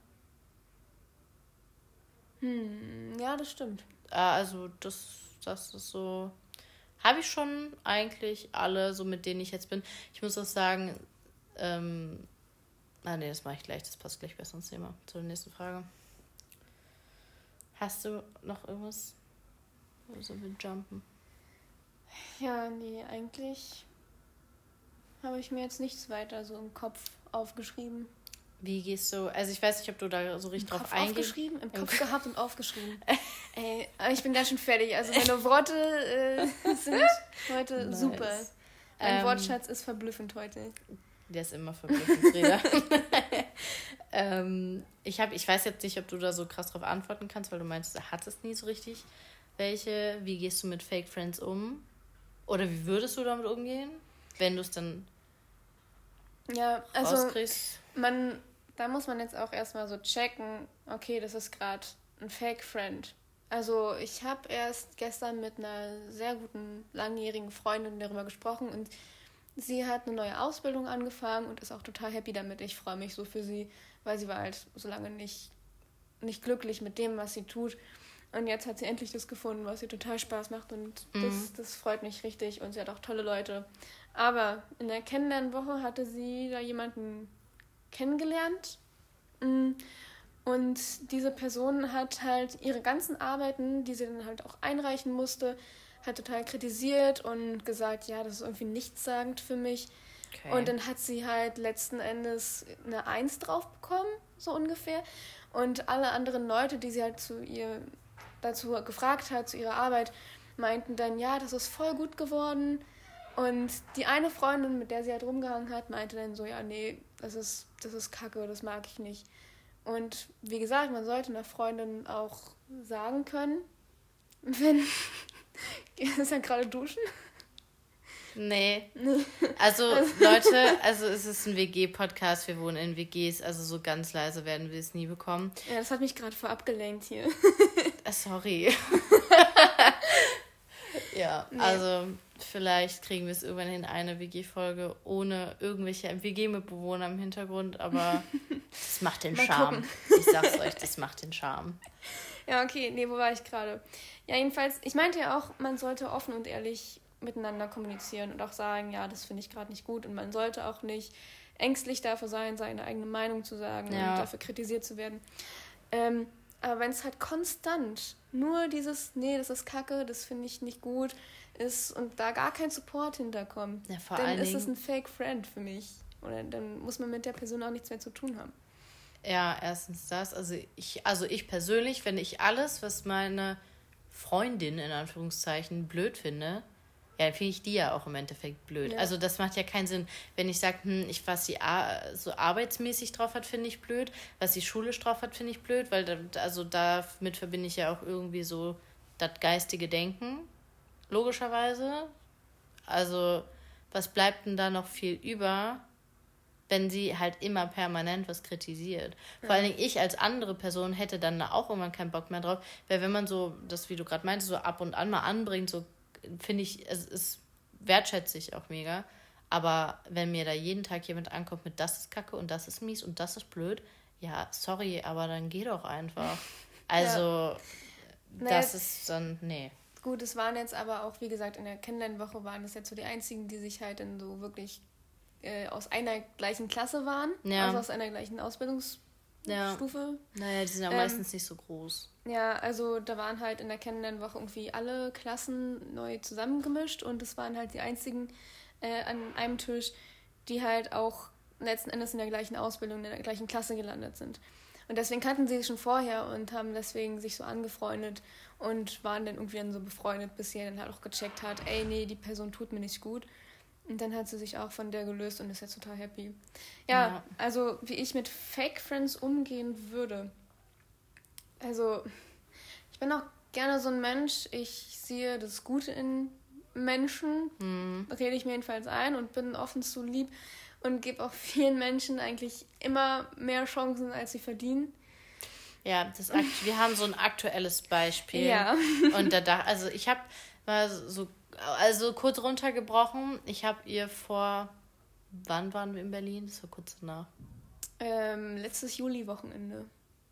Hm, ja, das stimmt. Ah, also das, das ist so. Habe ich schon eigentlich alle, so mit denen ich jetzt bin. Ich muss auch sagen, ähm, ah nee, das mache ich gleich, das passt gleich besser ins Thema. Zur nächsten Frage. Hast du noch irgendwas? Also wir jumpen. Ja, nee, eigentlich habe ich mir jetzt nichts weiter so im Kopf aufgeschrieben. Wie gehst du, also ich weiß nicht, ob du da so richtig Im drauf eingehst. Aufgeschrieben, im Kopf gehabt und aufgeschrieben. Ey, aber ich bin ganz schön fertig. Also meine Worte äh, sind heute nice. super. Mein ähm, Wortschatz ist verblüffend heute. Der ist immer verblüffend, Reda. Ähm, ich, hab, ich weiß jetzt nicht, ob du da so krass drauf antworten kannst, weil du meinst, du hattest nie so richtig welche. Wie gehst du mit Fake Friends um? Oder wie würdest du damit umgehen, wenn du es dann ja, also rauskriegst? man, da muss man jetzt auch erstmal so checken, okay, das ist gerade ein Fake Friend. Also ich habe erst gestern mit einer sehr guten langjährigen Freundin darüber gesprochen und sie hat eine neue Ausbildung angefangen und ist auch total happy damit. Ich freue mich so für sie, weil sie war halt so lange nicht, nicht glücklich mit dem, was sie tut. Und jetzt hat sie endlich das gefunden, was ihr total Spaß macht und mhm. das, das freut mich richtig und sie hat auch tolle Leute. Aber in der Kennenlernwoche hatte sie da jemanden kennengelernt mm, und diese Person hat halt ihre ganzen Arbeiten, die sie dann halt auch einreichen musste, halt total kritisiert und gesagt, ja, das ist irgendwie nichtssagend für mich. Okay. Und dann hat sie halt letzten Endes eine Eins drauf bekommen, so ungefähr. Und alle anderen Leute, die sie halt zu ihr dazu gefragt hat, zu ihrer Arbeit, meinten dann, ja, das ist voll gut geworden. Und die eine Freundin, mit der sie halt rumgehangen hat, meinte dann so, ja, nee, das ist, das ist kacke, das mag ich nicht. Und wie gesagt, man sollte einer Freundin auch sagen können, wenn. ist ja gerade duschen? Nee. Also, Leute, also es ist ein WG-Podcast, wir wohnen in WGs, also so ganz leise werden wir es nie bekommen. Ja, das hat mich gerade vor abgelenkt hier. Ah, sorry. ja, nee. also vielleicht kriegen wir es irgendwann in eine WG-Folge ohne irgendwelche WG-Mitbewohner im Hintergrund, aber das macht den Charme. Ich sag's euch, das macht den Charme. Ja, okay, nee, wo war ich gerade? Ja, jedenfalls, ich meinte ja auch, man sollte offen und ehrlich miteinander kommunizieren und auch sagen, ja, das finde ich gerade nicht gut und man sollte auch nicht ängstlich dafür sein, seine eigene Meinung zu sagen ja. und dafür kritisiert zu werden. Ähm, aber wenn es halt konstant nur dieses, nee, das ist kacke, das finde ich nicht gut, ist und da gar kein Support hinterkommt, ja, dann ist es ein Fake Friend für mich. Oder dann muss man mit der Person auch nichts mehr zu tun haben. Ja, erstens das. Also ich, also ich persönlich, wenn ich alles, was meine Freundin in Anführungszeichen blöd finde, ja, finde ich die ja auch im Endeffekt blöd. Ja. Also das macht ja keinen Sinn. Wenn ich sage, hm, ich, was sie so arbeitsmäßig drauf hat, finde ich blöd. Was sie schulisch drauf hat, finde ich blöd, weil da, also damit verbinde ich ja auch irgendwie so das geistige Denken, logischerweise. Also was bleibt denn da noch viel über, wenn sie halt immer permanent was kritisiert? Vor allen Dingen ich als andere Person hätte dann da auch irgendwann keinen Bock mehr drauf, weil wenn man so, das wie du gerade meintest, so ab und an mal anbringt, so finde ich, es ist wertschätze ich auch mega. Aber wenn mir da jeden Tag jemand ankommt mit das ist kacke und das ist mies und das ist blöd, ja, sorry, aber dann geh doch einfach. Also, ja. das ist dann, nee. Gut, es waren jetzt aber auch, wie gesagt, in der Kennenlernwoche waren es jetzt so die einzigen, die sich halt in so wirklich äh, aus einer gleichen Klasse waren. Ja. Also aus einer gleichen Ausbildungsstufe. Ja. Naja, die sind ja ähm, meistens nicht so groß. Ja, also da waren halt in der Kennenlernwoche irgendwie alle Klassen neu zusammengemischt und es waren halt die einzigen äh, an einem Tisch, die halt auch letzten Endes in der gleichen Ausbildung, in der gleichen Klasse gelandet sind. Und deswegen kannten sie sich schon vorher und haben deswegen sich so angefreundet und waren dann irgendwie dann so befreundet, bis sie dann halt auch gecheckt hat, ey, nee, die Person tut mir nicht gut. Und dann hat sie sich auch von der gelöst und ist jetzt total happy. Ja, ja. also wie ich mit Fake Friends umgehen würde. Also, ich bin auch gerne so ein Mensch. Ich sehe das Gute in Menschen, mhm. rede ich mir jedenfalls ein und bin offen zu lieb und gebe auch vielen Menschen eigentlich immer mehr Chancen, als sie verdienen. Ja, das wir haben so ein aktuelles Beispiel. Ja. Und da, da also ich habe mal so, also kurz runtergebrochen. Ich habe ihr vor, wann waren wir in Berlin? Das war kurz danach. Ähm, letztes Juli-Wochenende.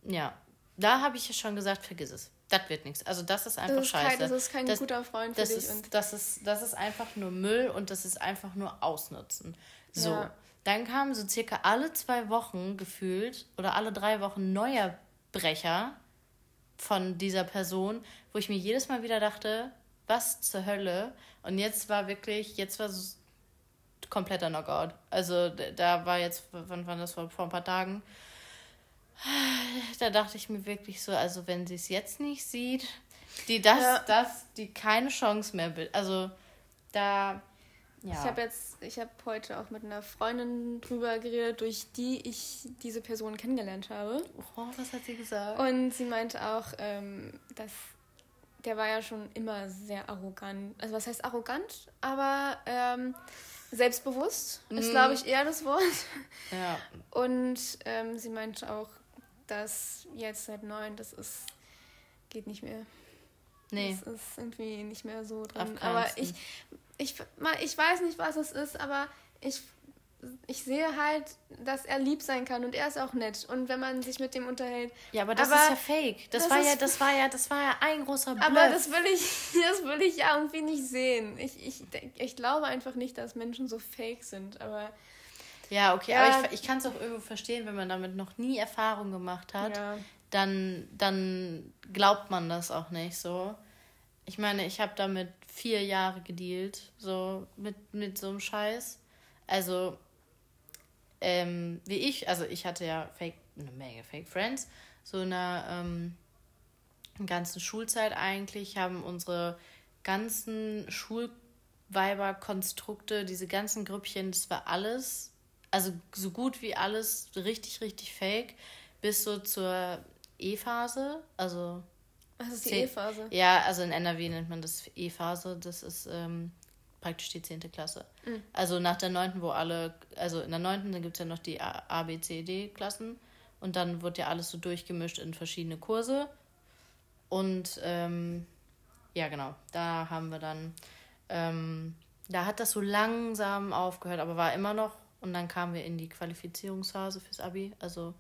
Ja, da habe ich ja schon gesagt, vergiss es. Das wird nichts. Also das ist einfach das ist scheiße. Kein, das ist kein das, guter Freund für das dich. Ist, das, ist, das ist einfach nur Müll und das ist einfach nur Ausnutzen. So. Ja. Dann kamen so circa alle zwei Wochen gefühlt oder alle drei Wochen neuer Brecher von dieser Person, wo ich mir jedes Mal wieder dachte, was zur Hölle? Und jetzt war wirklich, jetzt war so kompletter Knockout. Also da war jetzt, wann war das vor, vor ein paar Tagen? Da dachte ich mir wirklich so, also wenn sie es jetzt nicht sieht, die das, ja. das, die keine Chance mehr will. Also da ja. Ich habe jetzt, ich habe heute auch mit einer Freundin drüber geredet, durch die ich diese Person kennengelernt habe. Oh, was hat sie gesagt? Und sie meinte auch, ähm, dass der war ja schon immer sehr arrogant. Also was heißt arrogant? Aber ähm, selbstbewusst ist, mhm. glaube ich, eher das Wort. Ja. Und ähm, sie meinte auch, dass jetzt seit neun, das ist, geht nicht mehr. Nee. Das ist irgendwie nicht mehr so drin. Aber ich, ich, ich weiß nicht, was es ist, aber ich, ich sehe halt, dass er lieb sein kann und er ist auch nett. Und wenn man sich mit dem unterhält. Ja, aber das aber ist ja fake. Das, das war ja, das war ja, das war ja ein großer Bluff. Aber das will ich, das will ich ja irgendwie nicht sehen. Ich, ich, ich glaube einfach nicht, dass Menschen so fake sind, aber. Ja, okay, ja. aber ich, ich kann es auch irgendwo verstehen, wenn man damit noch nie Erfahrung gemacht hat, ja. dann, dann glaubt man das auch nicht so. Ich meine, ich habe damit vier Jahre gedealt, so mit, mit so einem Scheiß. Also, ähm, wie ich, also ich hatte ja Fake, eine Menge Fake Friends, so in der ähm, ganzen Schulzeit eigentlich haben unsere ganzen Schulweiberkonstrukte, diese ganzen Grüppchen, das war alles, also so gut wie alles richtig, richtig fake, bis so zur E-Phase, also was ist die E-Phase? Ja, also in NRW nennt man das E-Phase. Das ist ähm, praktisch die 10. Klasse. Mhm. Also nach der 9., wo alle, also in der 9. gibt es ja noch die A, B, C, D-Klassen. Und dann wird ja alles so durchgemischt in verschiedene Kurse. Und ähm, ja, genau, da haben wir dann, ähm, da hat das so langsam aufgehört, aber war immer noch. Und dann kamen wir in die Qualifizierungsphase fürs Abi. Also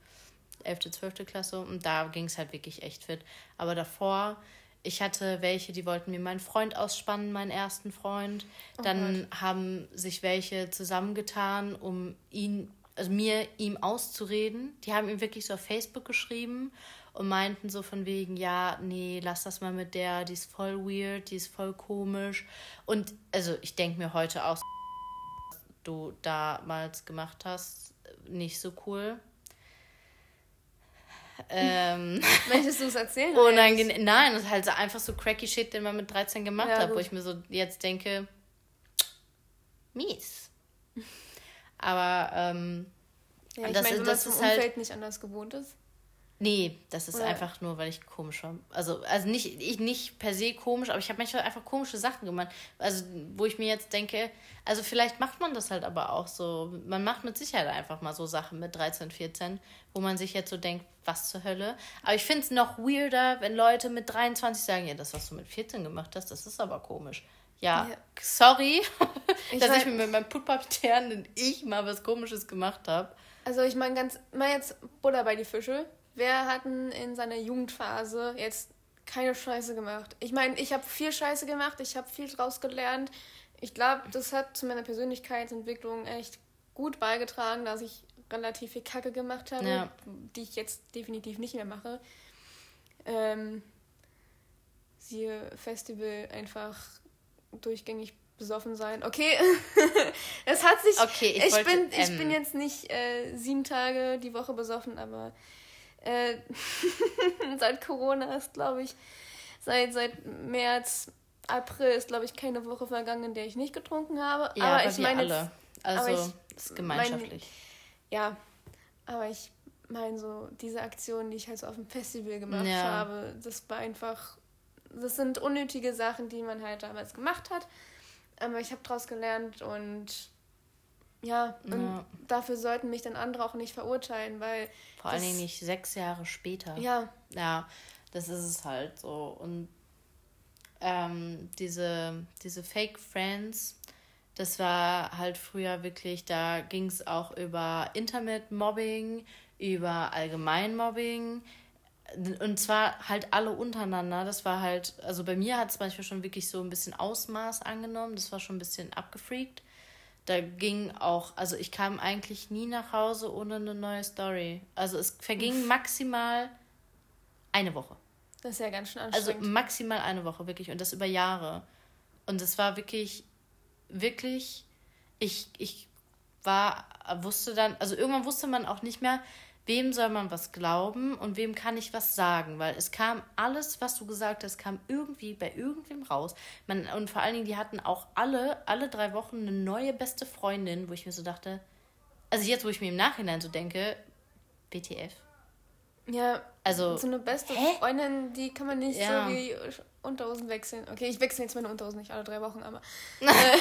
11., 12. Klasse und da ging es halt wirklich echt fit. Aber davor, ich hatte welche, die wollten mir meinen Freund ausspannen, meinen ersten Freund. Oh Dann Gott. haben sich welche zusammengetan, um ihn, also mir, ihm auszureden. Die haben ihm wirklich so auf Facebook geschrieben und meinten so von wegen, ja, nee, lass das mal mit der, die ist voll weird, die ist voll komisch. Und also ich denke mir heute auch, was du damals gemacht hast, nicht so cool. Ähm, Möchtest du es erzählen? Unangenehm. Nein, das ist halt einfach so cracky Shit, den man mit 13 gemacht ja, hat, wo ich mir so jetzt denke, mies. Aber ähm, ja, ich das, meine, wenn das man vom halt, Umfeld nicht anders gewohnt ist. Nee, das ist Oder? einfach nur, weil ich komisch war. Also, also nicht, ich nicht per se komisch, aber ich habe manchmal einfach komische Sachen gemacht. Also, wo ich mir jetzt denke, also vielleicht macht man das halt aber auch so. Man macht mit Sicherheit einfach mal so Sachen mit 13, 14, wo man sich jetzt so denkt, was zur Hölle. Aber ich finde es noch weirder, wenn Leute mit 23 sagen, ja, das, was du mit 14 gemacht hast, das ist aber komisch. Ja, ja. sorry, ich dass ich mit meinem Puttpapieren ich mal was Komisches gemacht habe. Also ich meine ganz, mal jetzt Butter bei die Fische wer hat denn in seiner Jugendphase jetzt keine Scheiße gemacht? Ich meine, ich habe viel Scheiße gemacht, ich habe viel draus gelernt. Ich glaube, das hat zu meiner Persönlichkeitsentwicklung echt gut beigetragen, dass ich relativ viel Kacke gemacht habe, ja. die ich jetzt definitiv nicht mehr mache. Ähm, siehe Festival einfach durchgängig besoffen sein. Okay, es hat sich. Okay, ich, ich wollte, bin, ich ähm, bin jetzt nicht äh, sieben Tage die Woche besoffen, aber äh, seit Corona ist, glaube ich, seit, seit März, April ist, glaube ich, keine Woche vergangen, in der ich nicht getrunken habe. Ja, aber ich meine. Alle. Also, es ist gemeinschaftlich. Mein, ja, aber ich meine, so diese Aktionen, die ich halt so auf dem Festival gemacht ja. habe, das war einfach. Das sind unnötige Sachen, die man halt damals gemacht hat. Aber ich habe daraus gelernt und ja, und ja. dafür sollten mich dann andere auch nicht verurteilen, weil. Vor allen Dingen nicht sechs Jahre später. Ja. Ja, das ist es halt so. Und ähm, diese, diese Fake Friends, das war halt früher wirklich, da ging es auch über Internet-Mobbing, über Allgemeinmobbing. Und zwar halt alle untereinander. Das war halt, also bei mir hat es manchmal schon wirklich so ein bisschen Ausmaß angenommen. Das war schon ein bisschen abgefreakt da ging auch, also ich kam eigentlich nie nach Hause ohne eine neue Story. Also es verging Uff. maximal eine Woche. Das ist ja ganz schön also anstrengend. Also maximal eine Woche, wirklich. Und das über Jahre. Und es war wirklich, wirklich, ich, ich war, wusste dann, also irgendwann wusste man auch nicht mehr, wem soll man was glauben und wem kann ich was sagen, weil es kam alles, was du gesagt hast, kam irgendwie bei irgendwem raus. Man, und vor allen Dingen, die hatten auch alle, alle drei Wochen eine neue beste Freundin, wo ich mir so dachte, also jetzt, wo ich mir im Nachhinein so denke, BTF. Ja, also so eine beste hä? Freundin, die kann man nicht ja. so wie Unterhosen wechseln. Okay, ich wechsle jetzt meine Unterhosen nicht alle drei Wochen, aber äh,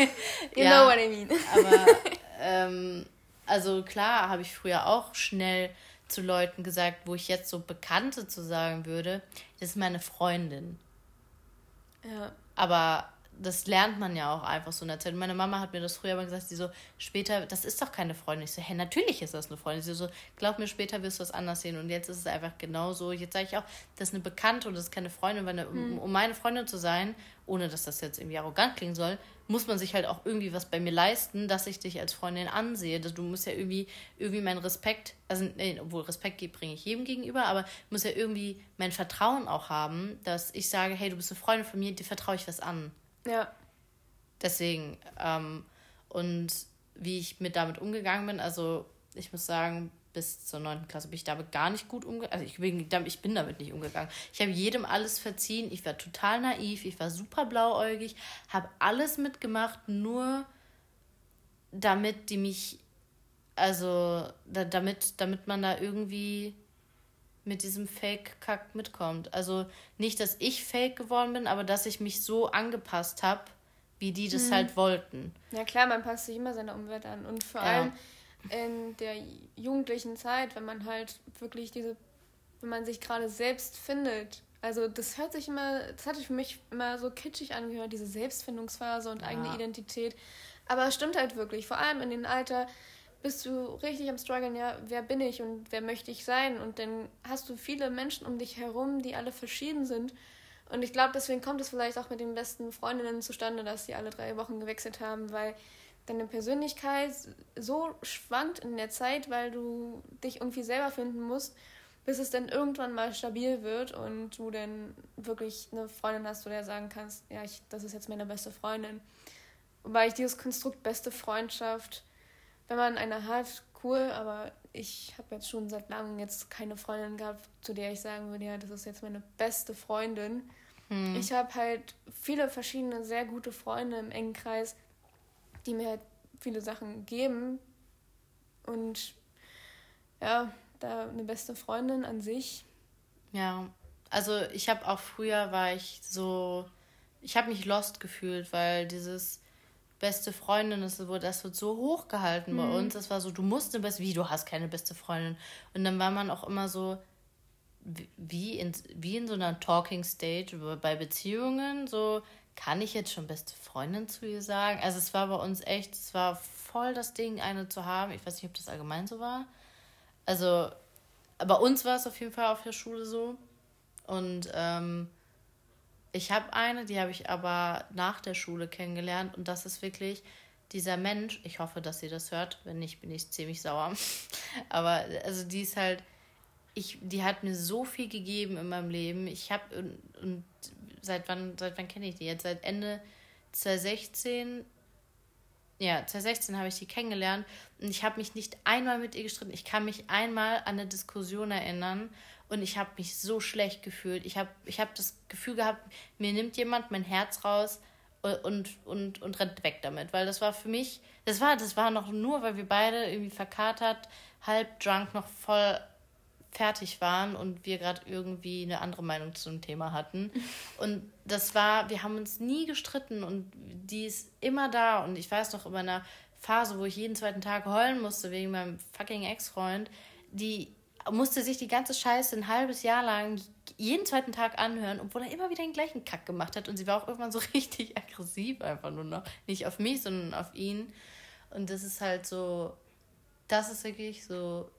you ja, know what I mean. aber ähm, also klar habe ich früher auch schnell zu Leuten gesagt, wo ich jetzt so Bekannte zu sagen würde, das ist meine Freundin. Ja. Aber das lernt man ja auch einfach so in der Zeit. Meine Mama hat mir das früher mal gesagt, sie so, später, das ist doch keine Freundin. Ich so, hä, natürlich ist das eine Freundin. Sie so, glaub mir, später wirst du das anders sehen. Und jetzt ist es einfach genauso. Jetzt sage ich auch, das ist eine Bekannte und das ist keine Freundin, weil eine, hm. um meine Freundin zu sein, ohne dass das jetzt irgendwie arrogant klingen soll, muss man sich halt auch irgendwie was bei mir leisten, dass ich dich als Freundin ansehe. Du musst ja irgendwie, irgendwie meinen Respekt, also nee, obwohl Respekt bringe ich jedem gegenüber, aber muss ja irgendwie mein Vertrauen auch haben, dass ich sage, hey, du bist eine Freundin von mir, dir vertraue ich was an. Ja. Deswegen, ähm, und wie ich mit damit umgegangen bin, also ich muss sagen, bis zur 9. Klasse bin ich damit gar nicht gut umgegangen. Also ich bin, ich bin damit nicht umgegangen. Ich habe jedem alles verziehen. Ich war total naiv. Ich war super blauäugig. Habe alles mitgemacht, nur damit die mich, also da, damit, damit man da irgendwie mit diesem Fake-Kack mitkommt. Also nicht, dass ich fake geworden bin, aber dass ich mich so angepasst habe, wie die das hm. halt wollten. Ja klar, man passt sich immer seiner Umwelt an. Und vor ja. allem in der jugendlichen Zeit, wenn man halt wirklich diese, wenn man sich gerade selbst findet. Also das hört sich immer, das hat sich für mich immer so kitschig angehört, diese Selbstfindungsphase und ja. eigene Identität. Aber es stimmt halt wirklich, vor allem in dem Alter bist du richtig am struggeln, ja, wer bin ich und wer möchte ich sein? Und dann hast du viele Menschen um dich herum, die alle verschieden sind. Und ich glaube, deswegen kommt es vielleicht auch mit den besten Freundinnen zustande, dass sie alle drei Wochen gewechselt haben, weil deine Persönlichkeit so schwankt in der Zeit, weil du dich irgendwie selber finden musst, bis es dann irgendwann mal stabil wird und du dann wirklich eine Freundin hast, wo du sagen kannst, ja, ich, das ist jetzt meine beste Freundin. Wobei ich dieses Konstrukt beste Freundschaft, wenn man eine hat, cool, aber ich habe jetzt schon seit langem jetzt keine Freundin gehabt, zu der ich sagen würde, ja, das ist jetzt meine beste Freundin. Hm. Ich habe halt viele verschiedene sehr gute Freunde im engen Kreis, die mir halt viele Sachen geben. Und ja, da eine beste Freundin an sich. Ja, also ich habe auch früher war ich so, ich habe mich lost gefühlt, weil dieses beste Freundin, das, das wird so hochgehalten mhm. bei uns. Das war so, du musst eine beste, wie, du hast keine beste Freundin. Und dann war man auch immer so, wie in, wie in so einer Talking Stage bei Beziehungen, so, kann ich jetzt schon beste Freundin zu ihr sagen? Also es war bei uns echt, es war voll das Ding, eine zu haben. Ich weiß nicht, ob das allgemein so war. Also bei uns war es auf jeden Fall auf der Schule so. Und ähm, ich habe eine, die habe ich aber nach der Schule kennengelernt. Und das ist wirklich dieser Mensch. Ich hoffe, dass sie das hört. Wenn nicht, bin ich ziemlich sauer. aber also die ist halt, ich, die hat mir so viel gegeben in meinem Leben. Ich habe und, und seit wann, seit wann kenne ich die jetzt? Seit Ende 2016 ja, 2016 habe ich die kennengelernt und ich habe mich nicht einmal mit ihr gestritten. Ich kann mich einmal an eine Diskussion erinnern und ich habe mich so schlecht gefühlt. Ich habe ich hab das Gefühl gehabt, mir nimmt jemand mein Herz raus und, und, und rennt weg damit. Weil das war für mich, das war, das war noch nur, weil wir beide irgendwie verkatert, halb drunk, noch voll fertig waren und wir gerade irgendwie eine andere Meinung zum Thema hatten. Und das war, wir haben uns nie gestritten und die ist immer da. Und ich weiß noch, in einer Phase, wo ich jeden zweiten Tag heulen musste wegen meinem fucking Ex-Freund, die musste sich die ganze Scheiße ein halbes Jahr lang jeden zweiten Tag anhören, obwohl er immer wieder den gleichen Kack gemacht hat. Und sie war auch irgendwann so richtig aggressiv einfach nur noch. Nicht auf mich, sondern auf ihn. Und das ist halt so, das ist wirklich so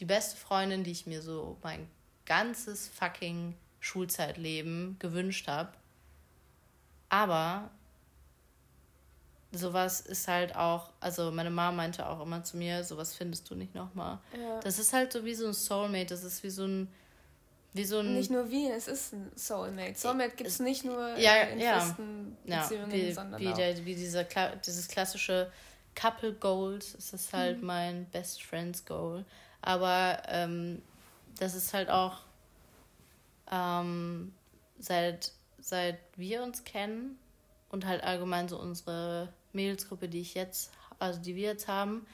die beste Freundin, die ich mir so mein ganzes fucking Schulzeitleben gewünscht habe. Aber sowas ist halt auch, also meine Mama meinte auch immer zu mir, sowas findest du nicht nochmal. Ja. Das ist halt so wie so ein Soulmate, das ist wie so ein wie so ein nicht nur wie, es ist ein Soulmate. Soulmate gibt es nicht nur ja, in ja. festen Beziehungen, ja, wie, sondern wie, der, wie dieser, dieses klassische Couple Goals, ist das halt mhm. mein Best Friends Goal. Aber ähm, das ist halt auch ähm, seit, seit wir uns kennen und halt allgemein so unsere Mädelsgruppe, die ich jetzt, also die wir jetzt haben,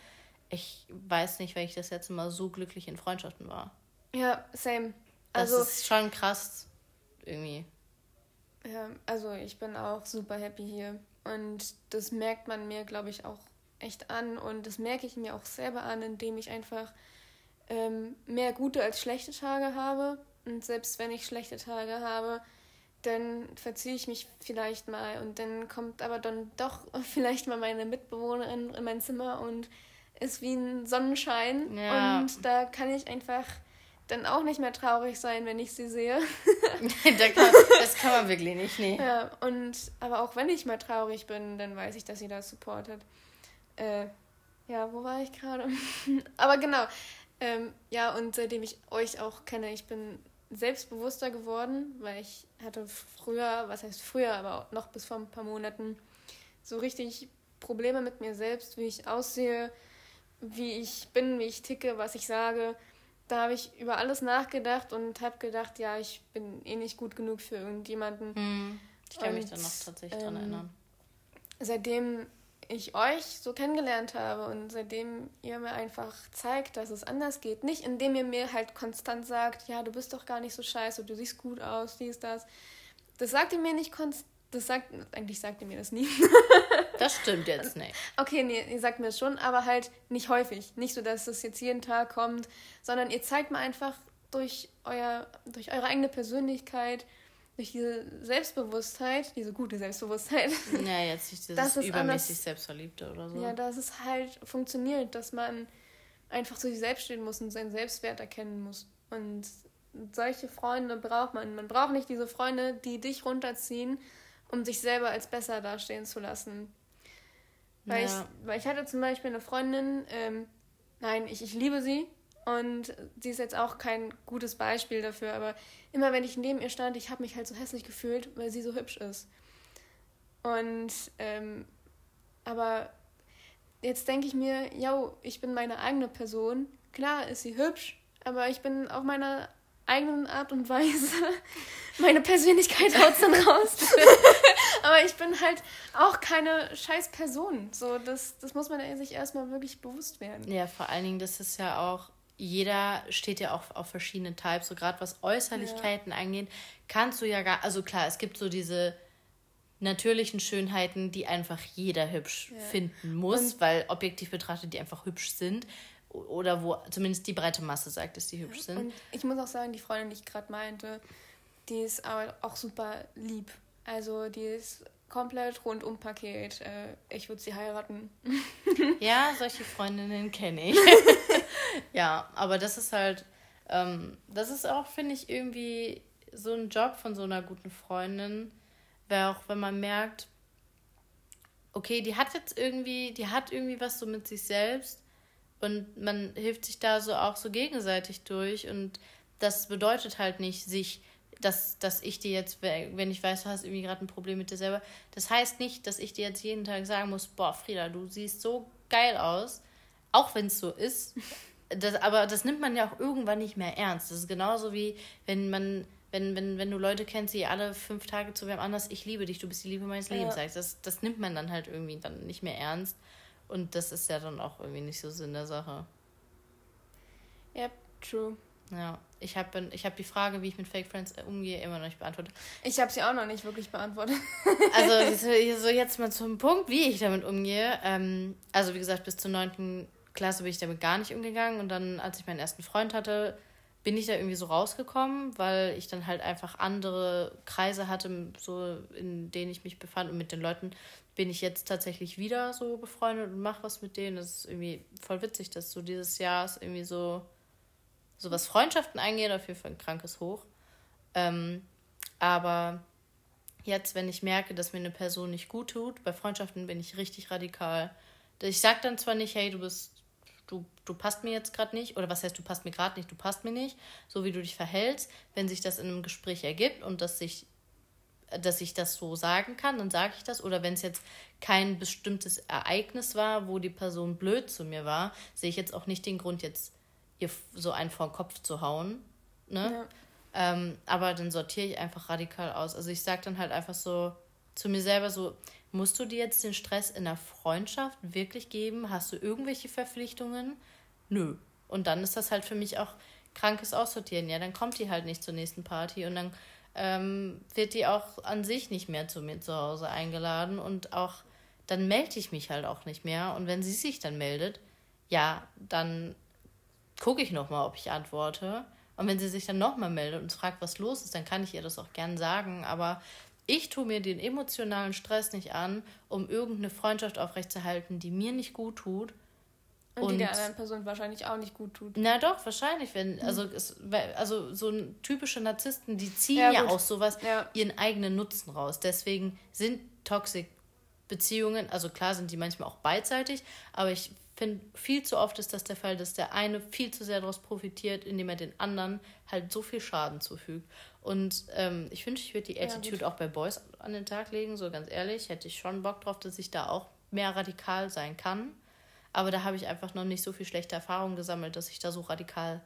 ich weiß nicht, wenn ich das letzte Mal so glücklich in Freundschaften war. Ja, same. Also, das ist schon krass irgendwie. Ja, also ich bin auch super happy hier. Und das merkt man mir, glaube ich, auch echt an. Und das merke ich mir auch selber an, indem ich einfach ähm, mehr gute als schlechte Tage habe. Und selbst wenn ich schlechte Tage habe, dann verziehe ich mich vielleicht mal und dann kommt aber dann doch vielleicht mal meine Mitbewohnerin in mein Zimmer und ist wie ein Sonnenschein. Ja. Und da kann ich einfach dann auch nicht mehr traurig sein, wenn ich sie sehe. das kann man wirklich nicht, nee. Ja, und aber auch wenn ich mal traurig bin, dann weiß ich, dass sie das supportet. Äh, ja, wo war ich gerade? aber genau, ähm, ja, und seitdem ich euch auch kenne, ich bin selbstbewusster geworden, weil ich hatte früher, was heißt früher, aber noch bis vor ein paar Monaten, so richtig Probleme mit mir selbst, wie ich aussehe, wie ich bin, wie ich ticke, was ich sage. Da habe ich über alles nachgedacht und habe gedacht, ja, ich bin eh nicht gut genug für irgendjemanden. Hm. Ich kann und, mich da noch tatsächlich ähm, dran erinnern. Seitdem ich euch so kennengelernt habe und seitdem ihr mir einfach zeigt, dass es anders geht. Nicht indem ihr mir halt konstant sagt, ja, du bist doch gar nicht so scheiße, du siehst gut aus, dies, das. Das sagt ihr mir nicht konstant. Das sagt, eigentlich sagt ihr mir das nie. das stimmt jetzt nicht. Okay, nee, ihr sagt mir das schon, aber halt nicht häufig. Nicht so, dass es jetzt jeden Tag kommt, sondern ihr zeigt mir einfach durch, euer, durch eure eigene Persönlichkeit, durch diese Selbstbewusstheit, diese gute Selbstbewusstheit. Ja, jetzt nicht dieses übermäßig anders, Selbstverliebte oder so. Ja, dass es halt funktioniert, dass man einfach zu sich selbst stehen muss und seinen Selbstwert erkennen muss. Und solche Freunde braucht man. Man braucht nicht diese Freunde, die dich runterziehen, um sich selber als besser dastehen zu lassen. Weil, ja. ich, weil ich hatte zum Beispiel eine Freundin, ähm, nein, ich, ich liebe sie, und sie ist jetzt auch kein gutes Beispiel dafür, aber immer wenn ich neben ihr stand, ich habe mich halt so hässlich gefühlt, weil sie so hübsch ist. Und, ähm, aber jetzt denke ich mir, ja, ich bin meine eigene Person. Klar ist sie hübsch, aber ich bin auf meiner eigenen Art und Weise. Meine Persönlichkeit haut dann raus. aber ich bin halt auch keine scheiß Person. So, das, das muss man sich erstmal wirklich bewusst werden. Ja, vor allen Dingen, das ist ja auch jeder steht ja auch auf verschiedene Types, so gerade was Äußerlichkeiten ja. angeht, kannst du ja gar, also klar, es gibt so diese natürlichen Schönheiten, die einfach jeder hübsch ja. finden muss, und weil objektiv betrachtet die einfach hübsch sind. Oder wo zumindest die breite Masse sagt, dass die hübsch sind. Und ich muss auch sagen, die Freundin, die ich gerade meinte, die ist aber auch super lieb. Also die ist komplett rundum Paket. Äh, ich würde sie heiraten. ja, solche Freundinnen kenne ich. ja, aber das ist halt, ähm, das ist auch, finde ich, irgendwie so ein Job von so einer guten Freundin, weil auch wenn man merkt, okay, die hat jetzt irgendwie, die hat irgendwie was so mit sich selbst und man hilft sich da so auch so gegenseitig durch und das bedeutet halt nicht sich, dass, dass ich dir jetzt, wenn ich weiß, du hast irgendwie gerade ein Problem mit dir selber, das heißt nicht, dass ich dir jetzt jeden Tag sagen muss, boah, Frieda, du siehst so geil aus, auch wenn es so ist. Das, aber das nimmt man ja auch irgendwann nicht mehr ernst. Das ist genauso wie, wenn man wenn, wenn, wenn du Leute kennst, die alle fünf Tage zu wem anders, ich liebe dich, du bist die Liebe meines Lebens ja. sagst, das, das nimmt man dann halt irgendwie dann nicht mehr ernst. Und das ist ja dann auch irgendwie nicht so Sinn der Sache. Ja, true. Ja, ich habe ich hab die Frage, wie ich mit Fake Friends umgehe, immer noch nicht beantwortet. Ich habe sie auch noch nicht wirklich beantwortet. also so jetzt mal zum Punkt, wie ich damit umgehe. Ähm, also wie gesagt, bis zur 9. Klasse bin ich damit gar nicht umgegangen. Und dann, als ich meinen ersten Freund hatte, bin ich da irgendwie so rausgekommen, weil ich dann halt einfach andere Kreise hatte, so in denen ich mich befand und mit den Leuten bin ich jetzt tatsächlich wieder so befreundet und mache was mit denen. Das ist irgendwie voll witzig, dass so dieses Jahr ist irgendwie so, so was Freundschaften eingeht, auf jeden Fall ein krankes Hoch. Ähm, aber jetzt, wenn ich merke, dass mir eine Person nicht gut tut, bei Freundschaften bin ich richtig radikal. Ich sag dann zwar nicht, hey, du bist du, du passt mir jetzt gerade nicht, oder was heißt, du passt mir gerade nicht, du passt mir nicht, so wie du dich verhältst. Wenn sich das in einem Gespräch ergibt und dass sich dass ich das so sagen kann, dann sage ich das. Oder wenn es jetzt kein bestimmtes Ereignis war, wo die Person blöd zu mir war, sehe ich jetzt auch nicht den Grund, jetzt ihr so einen vor den Kopf zu hauen. Ne? Ja. Ähm, aber dann sortiere ich einfach radikal aus. Also ich sage dann halt einfach so zu mir selber so, Musst du dir jetzt den Stress in der Freundschaft wirklich geben? Hast du irgendwelche Verpflichtungen? Nö. Und dann ist das halt für mich auch krankes Aussortieren. Ja, dann kommt die halt nicht zur nächsten Party und dann ähm, wird die auch an sich nicht mehr zu mir zu Hause eingeladen und auch dann melde ich mich halt auch nicht mehr. Und wenn sie sich dann meldet, ja, dann gucke ich nochmal, ob ich antworte. Und wenn sie sich dann nochmal meldet und fragt, was los ist, dann kann ich ihr das auch gern sagen. Aber ich tue mir den emotionalen Stress nicht an, um irgendeine Freundschaft aufrechtzuerhalten, die mir nicht gut tut. Und, und die der anderen Person wahrscheinlich auch nicht gut tut. Na doch, wahrscheinlich. Wenn, also, es, also so typische Narzissten, die ziehen ja, ja aus sowas ja. ihren eigenen Nutzen raus. Deswegen sind toxic Beziehungen, also klar sind die manchmal auch beidseitig, aber ich finde, viel zu oft ist das der Fall, dass der eine viel zu sehr daraus profitiert, indem er den anderen halt so viel Schaden zufügt. Und ähm, ich wünsche, ich würde die Attitude ja, auch bei Boys an den Tag legen, so ganz ehrlich. Hätte ich schon Bock drauf, dass ich da auch mehr radikal sein kann. Aber da habe ich einfach noch nicht so viel schlechte Erfahrungen gesammelt, dass ich da so radikal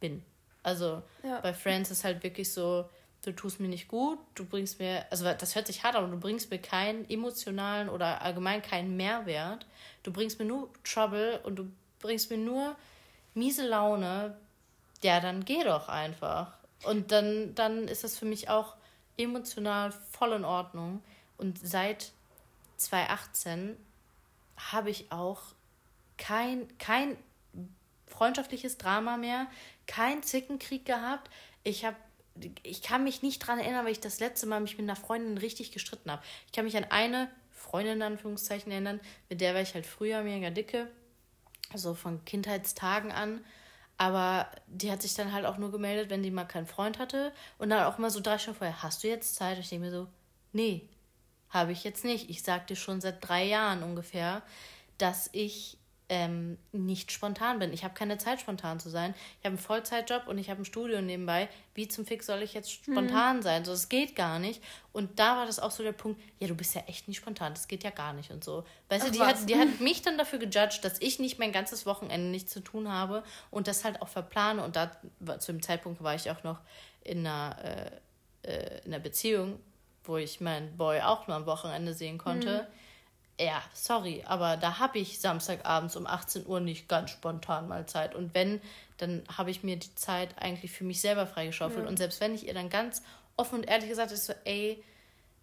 bin. Also ja. bei Friends ist halt wirklich so, du tust mir nicht gut, du bringst mir, also das hört sich hart, aber du bringst mir keinen emotionalen oder allgemein keinen Mehrwert. Du bringst mir nur Trouble und du bringst mir nur miese Laune. Ja, dann geh doch einfach. Und dann, dann ist das für mich auch emotional voll in Ordnung. Und seit 2018 habe ich auch kein, kein freundschaftliches Drama mehr, kein Zickenkrieg gehabt. Ich habe ich kann mich nicht daran erinnern, weil ich das letzte Mal mich mit einer Freundin richtig gestritten habe. Ich kann mich an eine Freundin in Anführungszeichen erinnern, mit der war ich halt früher mega dicke, also von Kindheitstagen an. Aber die hat sich dann halt auch nur gemeldet, wenn die mal keinen Freund hatte. Und dann auch immer so drei Stunden vorher, hast du jetzt Zeit? Ich denke mir so, nee, habe ich jetzt nicht. Ich sagte schon seit drei Jahren ungefähr, dass ich ähm, nicht spontan bin. Ich habe keine Zeit, spontan zu sein. Ich habe einen Vollzeitjob und ich habe ein Studio nebenbei. Wie zum Fix soll ich jetzt spontan mhm. sein? So, es geht gar nicht. Und da war das auch so der Punkt, ja, du bist ja echt nicht spontan, das geht ja gar nicht und so. Weißt Ach, du, die hat, die hat mich dann dafür gejudged, dass ich nicht mein ganzes Wochenende nichts zu tun habe und das halt auch verplane. Und da zu dem Zeitpunkt war ich auch noch in einer, äh, äh, in einer Beziehung, wo ich meinen Boy auch nur am Wochenende sehen konnte. Mhm ja, sorry, aber da habe ich Samstagabends um 18 Uhr nicht ganz spontan mal Zeit. Und wenn, dann habe ich mir die Zeit eigentlich für mich selber freigeschaufelt. Ja. Und selbst wenn ich ihr dann ganz offen und ehrlich gesagt ist, so, ey,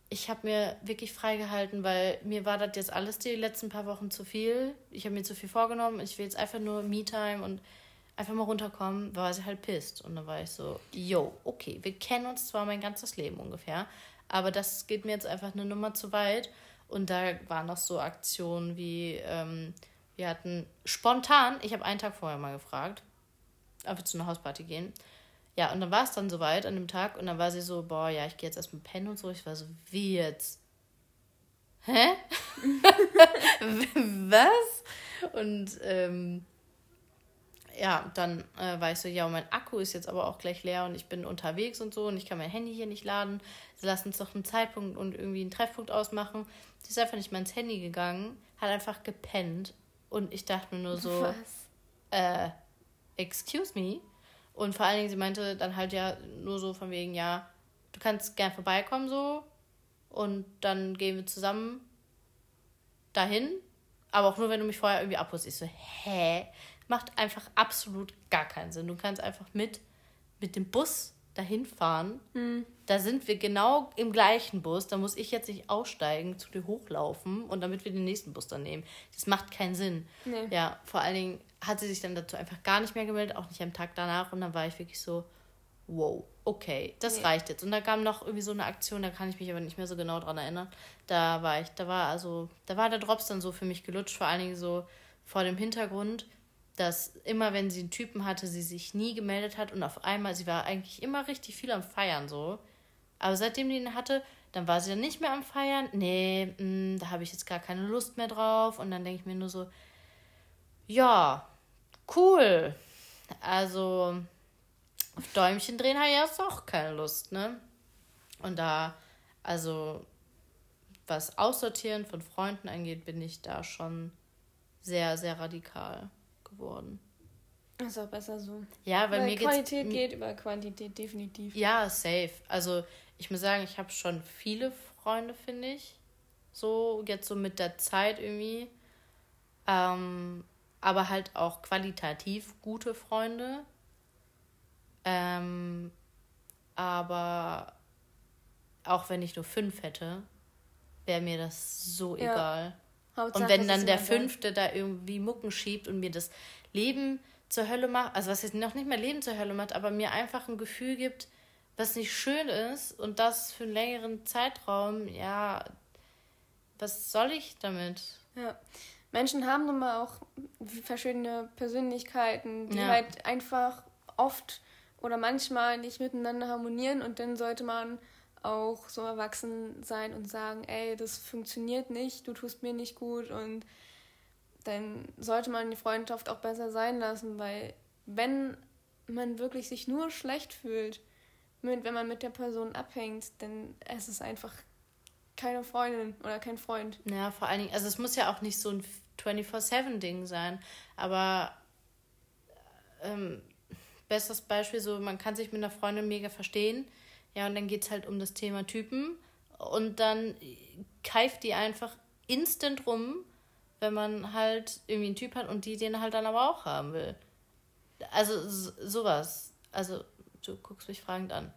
ich habe mir wirklich freigehalten, weil mir war das jetzt alles die letzten paar Wochen zu viel. Ich habe mir zu viel vorgenommen. Ich will jetzt einfach nur Me-Time und einfach mal runterkommen, war sie halt pisst. Und dann war ich so, yo, okay, wir kennen uns zwar mein ganzes Leben ungefähr, aber das geht mir jetzt einfach eine Nummer zu weit. Und da waren noch so Aktionen wie, ähm, wir hatten spontan, ich habe einen Tag vorher mal gefragt, ob wir zu einer Hausparty gehen. Ja, und dann war es dann soweit an dem Tag und dann war sie so, boah, ja, ich gehe jetzt erstmal pennen und so. Ich war so, wie jetzt? Hä? Was? Und ähm, ja, dann äh, war ich so, ja, mein Akku ist jetzt aber auch gleich leer und ich bin unterwegs und so und ich kann mein Handy hier nicht laden. Sie lassen uns doch einen Zeitpunkt und irgendwie einen Treffpunkt ausmachen. Sie ist einfach nicht mal ins Handy gegangen, hat einfach gepennt und ich dachte mir nur so, Was? äh, excuse me. Und vor allen Dingen, sie meinte dann halt ja nur so von wegen, ja, du kannst gern vorbeikommen so und dann gehen wir zusammen dahin, aber auch nur, wenn du mich vorher irgendwie abholst. Ich so, hä? macht einfach absolut gar keinen Sinn. Du kannst einfach mit, mit dem Bus dahin fahren. Mhm. Da sind wir genau im gleichen Bus. Da muss ich jetzt nicht aussteigen, zu dir hochlaufen und damit wir den nächsten Bus dann nehmen. Das macht keinen Sinn. Nee. Ja, vor allen Dingen hat sie sich dann dazu einfach gar nicht mehr gemeldet, auch nicht am Tag danach. Und dann war ich wirklich so, wow, okay, das nee. reicht jetzt. Und da kam noch irgendwie so eine Aktion, da kann ich mich aber nicht mehr so genau dran erinnern. Da war ich, da war also, da war der Drops dann so für mich gelutscht, vor allen Dingen so vor dem Hintergrund, dass immer, wenn sie einen Typen hatte, sie sich nie gemeldet hat und auf einmal, sie war eigentlich immer richtig viel am Feiern so. Aber seitdem die ihn hatte, dann war sie dann nicht mehr am Feiern. Nee, mh, mm, da habe ich jetzt gar keine Lust mehr drauf. Und dann denke ich mir nur so, ja, cool. Also auf Däumchen drehen habe ich jetzt auch keine Lust, ne? Und da, also was Aussortieren von Freunden angeht, bin ich da schon sehr, sehr radikal geworden. Ist auch besser so. Ja, weil, weil mir Qualität geht über Quantität, definitiv. Ja, safe. Also ich muss sagen, ich habe schon viele Freunde, finde ich. So, jetzt so mit der Zeit irgendwie. Ähm, aber halt auch qualitativ gute Freunde. Ähm, aber auch wenn ich nur fünf hätte, wäre mir das so ja. egal. Hauptsache, und wenn dann der Fünfte da irgendwie Mucken schiebt und mir das Leben zur Hölle macht, also was jetzt noch nicht mehr Leben zur Hölle macht, aber mir einfach ein Gefühl gibt, was nicht schön ist und das für einen längeren Zeitraum, ja, was soll ich damit? Ja. Menschen haben nun mal auch verschiedene Persönlichkeiten, die ja. halt einfach oft oder manchmal nicht miteinander harmonieren und dann sollte man auch so erwachsen sein und sagen, ey, das funktioniert nicht, du tust mir nicht gut und dann sollte man die Freundschaft auch besser sein lassen, weil wenn man wirklich sich nur schlecht fühlt, wenn man mit der Person abhängt, dann ist es einfach keine Freundin oder kein Freund. Ja, vor allen Dingen, also es muss ja auch nicht so ein 24-7-Ding sein, aber ähm, bestes Beispiel, so man kann sich mit einer Freundin mega verstehen, ja, und dann geht es halt um das Thema Typen. Und dann keift die einfach instant rum, wenn man halt irgendwie einen Typ hat und die den halt dann aber auch haben will. Also sowas. Also du guckst mich fragend an.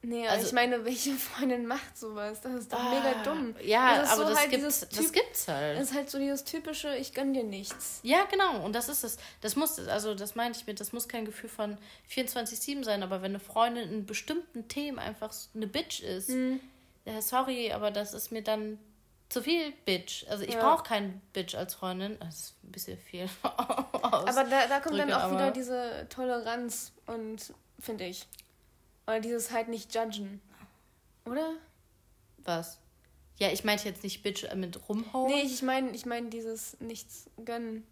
Nee, also, ich meine, welche Freundin macht sowas? Das ist doch ah, mega dumm. Ja, das aber so das, halt gibt's, das gibt's halt. Das ist halt so dieses typische, ich gönn dir nichts. Ja, genau. Und das ist es. Das muss, also das meinte ich mit, das muss kein Gefühl von 24-7 sein, aber wenn eine Freundin in bestimmten Themen einfach eine Bitch ist, mhm. ja, sorry, aber das ist mir dann zu viel Bitch. Also ich ja. brauche keinen Bitch als Freundin. Das ist ein bisschen viel. aber da, da kommt dann auch wieder diese Toleranz und finde ich. Oder dieses halt nicht judgen. Oder? Was? Ja, ich meinte jetzt nicht Bitch mit rumhauen. Nee, ich meine ich mein dieses nichts gönnen.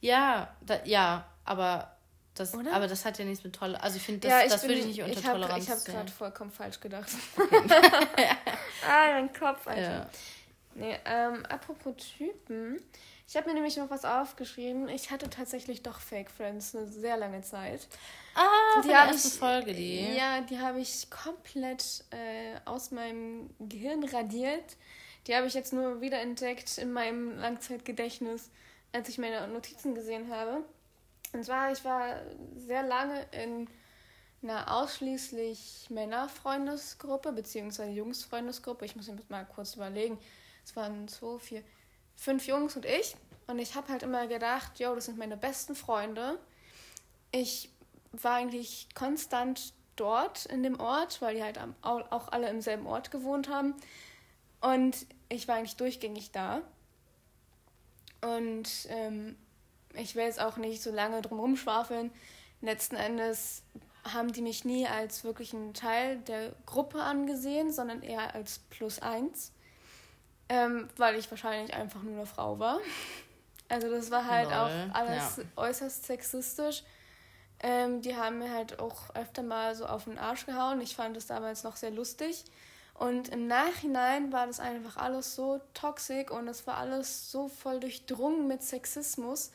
Ja, da, ja, aber das, aber das hat ja nichts mit Toleranz. Also ich finde, das, ja, das würde ich nicht unter ich hab, Toleranz Ich habe gerade vollkommen falsch gedacht. Okay. ah, mein Kopf, Alter. Ja. Nee, ähm, apropos Typen. Ich habe mir nämlich noch was aufgeschrieben. Ich hatte tatsächlich doch Fake Friends eine sehr lange Zeit. Ah, die die erste ich, Folge, die. Ja, die habe ich komplett äh, aus meinem Gehirn radiert. Die habe ich jetzt nur wieder entdeckt in meinem Langzeitgedächtnis, als ich meine Notizen gesehen habe. Und zwar, ich war sehr lange in einer ausschließlich Männerfreundesgruppe, beziehungsweise Jungsfreundesgruppe. Ich muss mir mal kurz überlegen. Es waren zwei, vier, fünf Jungs und ich. Und ich habe halt immer gedacht, yo, das sind meine besten Freunde. Ich war eigentlich konstant dort in dem Ort, weil die halt auch alle im selben Ort gewohnt haben. Und ich war eigentlich durchgängig da. Und ähm, ich will jetzt auch nicht so lange drum schwafeln. Letzten Endes haben die mich nie als wirklichen Teil der Gruppe angesehen, sondern eher als Plus eins, ähm, weil ich wahrscheinlich einfach nur eine Frau war. Also das war halt Lol. auch alles ja. äußerst sexistisch. Ähm, die haben mir halt auch öfter mal so auf den Arsch gehauen. Ich fand das damals noch sehr lustig. Und im Nachhinein war das einfach alles so toxisch und es war alles so voll durchdrungen mit Sexismus.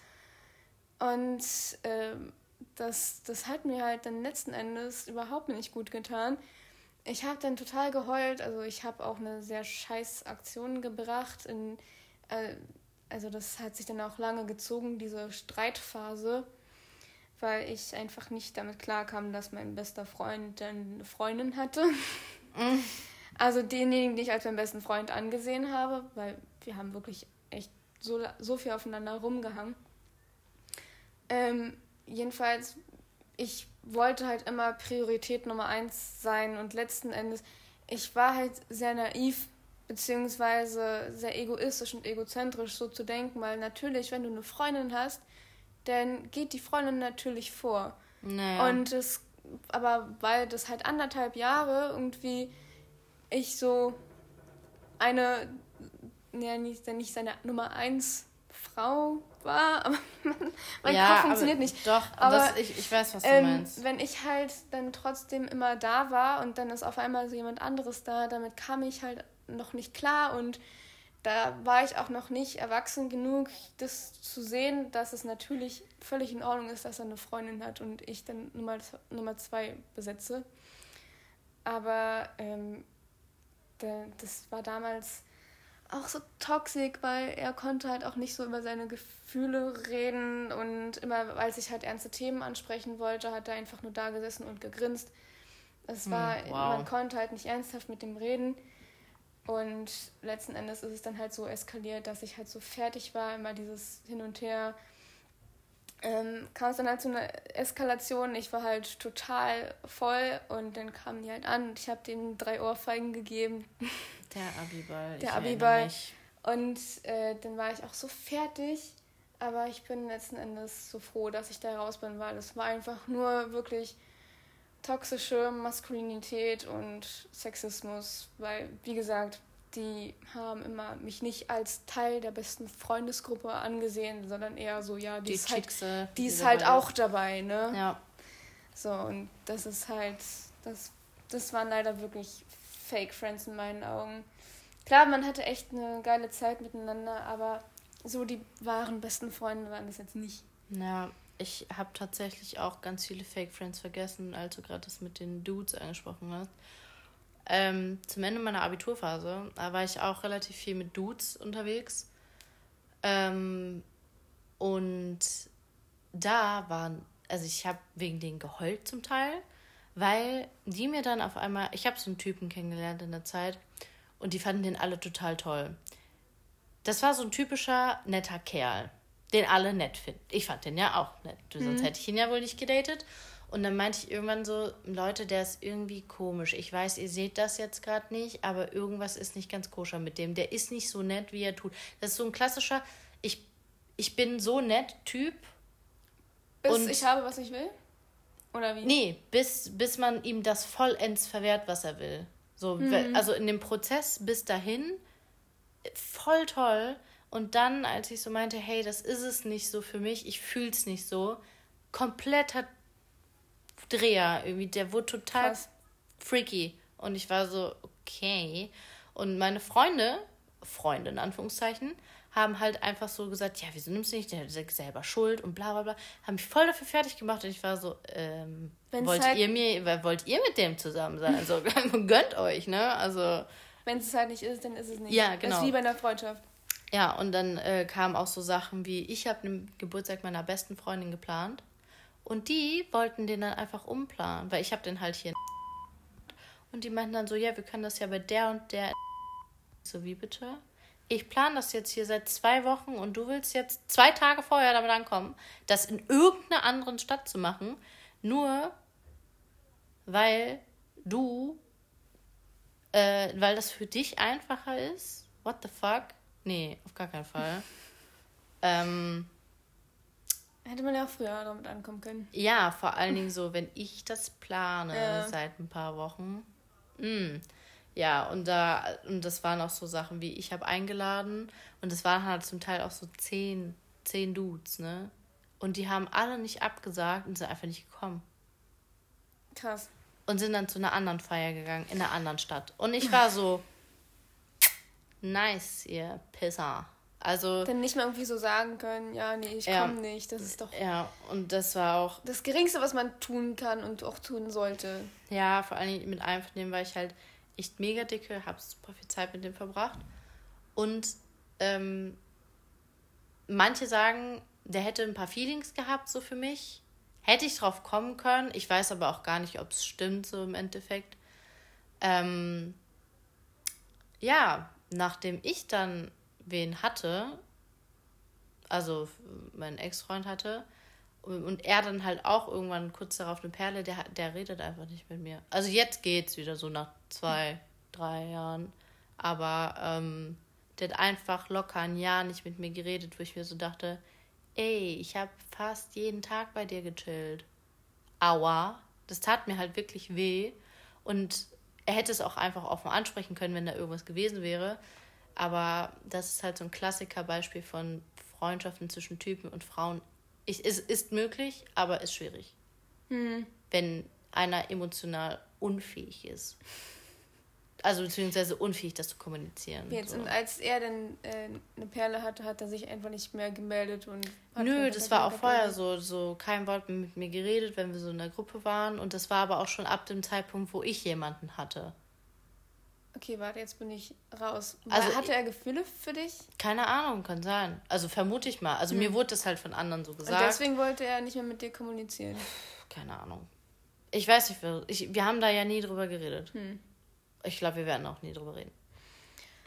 Und ähm, das, das hat mir halt dann letzten Endes überhaupt nicht gut getan. Ich habe dann total geheult. Also ich habe auch eine sehr scheiß Aktion gebracht. In, äh, also das hat sich dann auch lange gezogen, diese Streitphase weil ich einfach nicht damit klarkam, dass mein bester Freund eine Freundin hatte. Mhm. Also denjenigen, den ich als meinen besten Freund angesehen habe, weil wir haben wirklich echt so, so viel aufeinander rumgehangen. Ähm, jedenfalls, ich wollte halt immer Priorität Nummer eins sein und letzten Endes, ich war halt sehr naiv, beziehungsweise sehr egoistisch und egozentrisch so zu denken, weil natürlich, wenn du eine Freundin hast, dann geht die Freundin natürlich vor. Naja. Und es, aber weil das halt anderthalb Jahre irgendwie ich so eine, ja, nicht, nicht seine Nummer eins Frau war, aber mein ja, Kopf funktioniert nicht. Doch, aber das, ich, ich weiß, was du ähm, meinst. Wenn ich halt dann trotzdem immer da war und dann ist auf einmal so jemand anderes da, damit kam ich halt noch nicht klar und da war ich auch noch nicht erwachsen genug, das zu sehen, dass es natürlich völlig in Ordnung ist, dass er eine Freundin hat und ich dann Nummer, Nummer zwei besetze. Aber ähm, das war damals auch so toxisch, weil er konnte halt auch nicht so über seine Gefühle reden und immer, als ich halt ernste Themen ansprechen wollte, hat er einfach nur da gesessen und gegrinst. Es hm, war, wow. man konnte halt nicht ernsthaft mit ihm reden. Und letzten Endes ist es dann halt so eskaliert, dass ich halt so fertig war, immer dieses Hin und Her. Ähm, kam es dann halt zu einer Eskalation. Ich war halt total voll und dann kamen die halt an und ich habe denen drei Ohrfeigen gegeben. Der Abiball. Der Abiball. Und äh, dann war ich auch so fertig. Aber ich bin letzten Endes so froh, dass ich da raus bin, weil es war einfach nur wirklich toxische Maskulinität und Sexismus, weil, wie gesagt, die haben immer mich nicht als Teil der besten Freundesgruppe angesehen, sondern eher so, ja, die, die ist halt, die ist halt auch dabei, ne? Ja. So, und das ist halt, das, das waren leider wirklich Fake Friends in meinen Augen. Klar, man hatte echt eine geile Zeit miteinander, aber so die wahren besten Freunde waren das jetzt nicht. Ja, ich habe tatsächlich auch ganz viele Fake Friends vergessen, als du gerade das mit den Dudes angesprochen hast. Ähm, zum Ende meiner Abiturphase, da war ich auch relativ viel mit Dudes unterwegs. Ähm, und da waren, also ich habe wegen denen geheult zum Teil, weil die mir dann auf einmal, ich habe so einen Typen kennengelernt in der Zeit und die fanden den alle total toll. Das war so ein typischer netter Kerl den alle nett finden. Ich fand den ja auch nett. Sonst mhm. hätte ich ihn ja wohl nicht gedatet. Und dann meinte ich irgendwann so, Leute, der ist irgendwie komisch. Ich weiß, ihr seht das jetzt gerade nicht, aber irgendwas ist nicht ganz koscher mit dem. Der ist nicht so nett, wie er tut. Das ist so ein klassischer, ich, ich bin so nett Typ. Bis und ich habe, was ich will? Oder wie? Nee, bis, bis man ihm das vollends verwehrt, was er will. So, mhm. Also in dem Prozess bis dahin, voll toll. Und dann, als ich so meinte, hey, das ist es nicht so für mich, ich fühle es nicht so, kompletter Dreher irgendwie, der wurde total Krass. freaky. Und ich war so, okay. Und meine Freunde, Freunde in Anführungszeichen, haben halt einfach so gesagt, ja, wieso nimmst du nicht, der ist selber schuld und bla bla bla. Haben mich voll dafür fertig gemacht und ich war so, ähm, wollt halt ihr mir, wollt ihr mit dem zusammen sein? Also gönnt euch, ne? Also wenn es halt nicht ist, dann ist es nicht. Ja, genau. Das ist wie bei einer Freundschaft. Ja, und dann äh, kamen auch so Sachen wie, ich habe den Geburtstag meiner besten Freundin geplant und die wollten den dann einfach umplanen, weil ich habe den halt hier und die meinten dann so, ja, wir können das ja bei der und der so wie bitte? Ich plane das jetzt hier seit zwei Wochen und du willst jetzt zwei Tage vorher damit ankommen, das in irgendeiner anderen Stadt zu machen, nur weil du, äh, weil das für dich einfacher ist? What the fuck? Nee, auf gar keinen Fall. ähm, Hätte man ja auch früher damit ankommen können. ja, vor allen Dingen so, wenn ich das plane Ja. seit ein paar Wochen. Mm. Ja, und da, und das waren auch so Sachen wie, ich habe eingeladen und es waren halt zum Teil auch so zehn, zehn Dudes, ne? Und die haben alle nicht abgesagt und sind einfach nicht gekommen. Krass. Und sind dann zu einer anderen Feier gegangen, in einer anderen Stadt. Und ich war so, nice, ihr Pisser. Also, Dann nicht mal irgendwie so sagen können, ja, nee, ich Ja. komme nicht. Das ist doch ja, und das war auch, das Geringste, was man tun kann und auch tun sollte. Ja, vor allen Dingen mit einem von denen war ich halt echt mega dicke, habe super viel Zeit mit dem verbracht. Und ähm, manche sagen, der hätte ein paar Feelings gehabt, so für mich. Hätte ich drauf kommen können. Ich weiß aber auch gar nicht, ob es stimmt, so im Endeffekt. Ähm, ja, nachdem ich dann wen hatte, also meinen Ex-Freund hatte, und er dann halt auch irgendwann kurz darauf eine Perle, der, der redet einfach nicht mit mir. Also jetzt geht's wieder so nach zwei, drei Jahren. Aber ähm, der hat einfach locker ein Jahr nicht mit mir geredet, wo ich mir so dachte, ey, ich habe fast jeden Tag bei dir gechillt. Aua. Das tat mir halt wirklich weh. Und er hätte es auch einfach offen ansprechen können, wenn da irgendwas gewesen wäre. Aber das ist halt so ein Klassikerbeispiel von Freundschaften zwischen Typen und Frauen. Ich, es ist möglich, aber ist schwierig. Wenn einer emotional unfähig ist. Also beziehungsweise unfähig, das zu kommunizieren. Jetzt, so. Und als er dann äh, eine Perle hatte, hat er sich einfach nicht mehr gemeldet und Nö, das war auch vorher so, so kein Wort mehr mit mir geredet, wenn wir so in der Gruppe waren. Und das war aber auch schon ab dem Zeitpunkt, wo ich jemanden hatte. Okay, warte, jetzt bin ich raus. Also- hatte er Gefühle für dich? Keine Ahnung, kann sein. Also vermute ich mal. Also mir wurde das halt von anderen so Und gesagt. deswegen wollte er nicht mehr mit dir kommunizieren. Keine Ahnung. Ich weiß nicht, wir- ich, wir haben da ja nie drüber geredet. Hm. Ich glaube, wir werden auch nie drüber reden.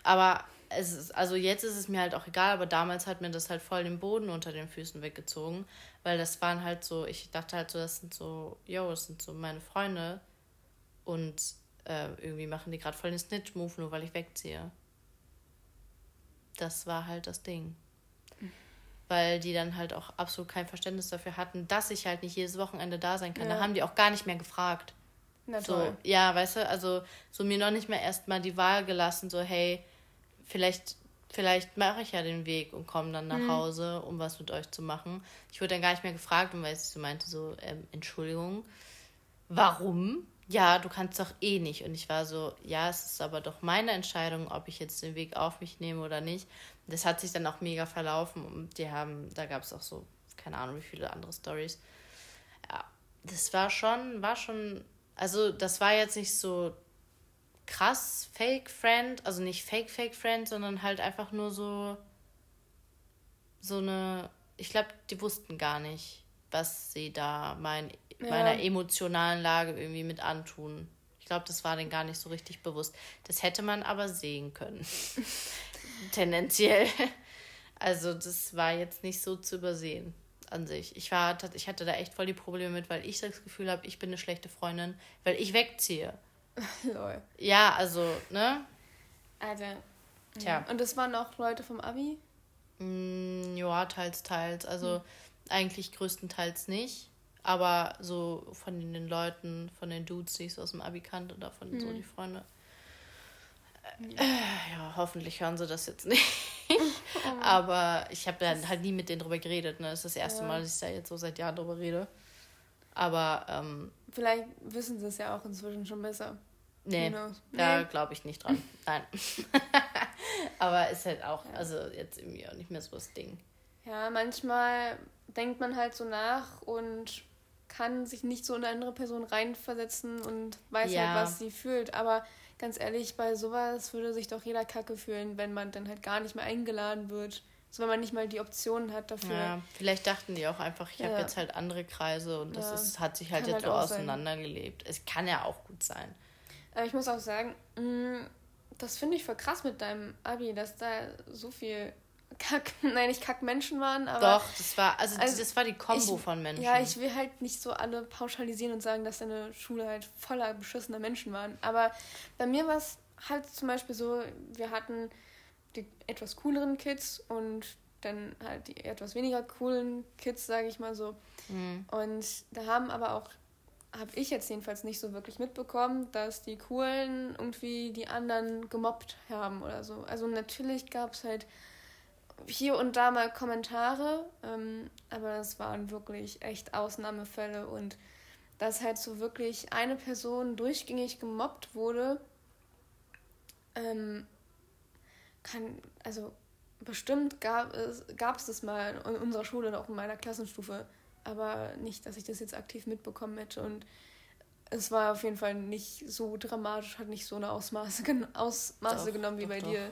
Aber es ist, also jetzt ist es mir halt auch egal, aber damals hat mir das halt voll den Boden unter den Füßen weggezogen, weil das waren halt so, ich dachte halt so, das sind so, yo, das sind so meine Freunde und äh, irgendwie machen die gerade voll den Snitch-Move, nur weil ich wegziehe. Das war halt das Ding. Weil die dann halt auch absolut kein Verständnis dafür hatten, dass ich halt nicht jedes Wochenende da sein kann. Da Ja. haben die auch gar nicht mehr gefragt. Na So, toll. ja, weißt du, also so mir noch nicht mehr erstmal die Wahl gelassen, so, hey, vielleicht, vielleicht mache ich ja den Weg und komme dann nach Hause, um was mit euch zu machen. Ich wurde dann gar nicht mehr gefragt, und weil ich so meinte, so, ähm, Entschuldigung, warum? Ja, du kannst doch eh nicht. Und ich war so, ja, es ist aber doch meine Entscheidung, ob ich jetzt den Weg auf mich nehme oder nicht. Das hat sich dann auch mega verlaufen und die haben, da gab es auch so, keine Ahnung, wie viele andere Stories. Ja, das war schon, war schon, also das war jetzt nicht so krass Fake Friend, also nicht Fake Fake Friend, sondern halt einfach nur so so eine, ich glaube, die wussten gar nicht, was sie da mein, Ja. meiner emotionalen Lage irgendwie mit antun. Ich glaube, das war denen gar nicht so richtig bewusst. Das hätte man aber sehen können. Tendenziell. Also das war jetzt nicht so zu übersehen an sich. Ich war, ich hatte da echt voll die Probleme mit, weil ich das Gefühl habe, ich bin eine schlechte Freundin, weil ich wegziehe. Lol. Ja, also, ne? Alter. Tja. Und das waren auch Leute vom Abi? Mm, ja, teils, teils. Also eigentlich größtenteils nicht. Aber so von den Leuten, von den Dudes, die ich so aus dem Abi kannte, oder von so die Freunde. Äh, ja, hoffentlich hören sie das jetzt nicht. Aber ich habe dann halt nie mit denen drüber geredet. Ne? Das ist das erste Ja. Mal, dass ich da jetzt so seit Jahren drüber rede. Aber ähm, Vielleicht wissen sie es ja auch inzwischen schon besser. nee, knows? da Nee. glaube ich nicht dran. Nein. Aber ist halt auch, also jetzt irgendwie auch nicht mehr so das Ding. Ja, manchmal denkt man halt so nach und kann sich nicht so in eine andere Person reinversetzen und weiß Ja. halt, was sie fühlt. Aber ganz ehrlich, bei sowas würde sich doch jeder Kacke fühlen, wenn man dann halt gar nicht mehr eingeladen wird. So, wenn man nicht mal die Optionen hat dafür. Ja, vielleicht dachten die auch einfach, ich ja. habe jetzt halt andere Kreise und das ja. ist, hat sich halt kann jetzt halt so auseinandergelebt. Es kann ja auch gut sein. Aber ich muss auch sagen, mm, das finde ich voll krass mit deinem Abi, dass da so viel Kack, nein, nicht Kack-Menschen waren, aber. Doch, das war, also, also das war die Kombo ich, von Menschen. Ja, ich will halt nicht so alle pauschalisieren und sagen, dass deine Schule halt voller beschissener Menschen waren. Aber bei mir war es halt zum Beispiel so, wir hatten die etwas cooleren Kids und dann halt die etwas weniger coolen Kids, sage ich mal so. Mhm. Und da haben aber auch, habe ich jetzt jedenfalls nicht so wirklich mitbekommen, dass die Coolen irgendwie die anderen gemobbt haben oder so. Also natürlich gab es halt hier und da mal Kommentare, ähm, aber das waren wirklich echt Ausnahmefälle und dass halt so wirklich eine Person durchgängig gemobbt wurde, ähm, kann, also bestimmt gab es, gab es das mal in unserer Schule und auch in meiner Klassenstufe, aber nicht, dass ich das jetzt aktiv mitbekommen hätte und es war auf jeden Fall nicht so dramatisch, hat nicht so eine Ausmaße, Ausmaße doch, genommen wie doch, bei doch. dir.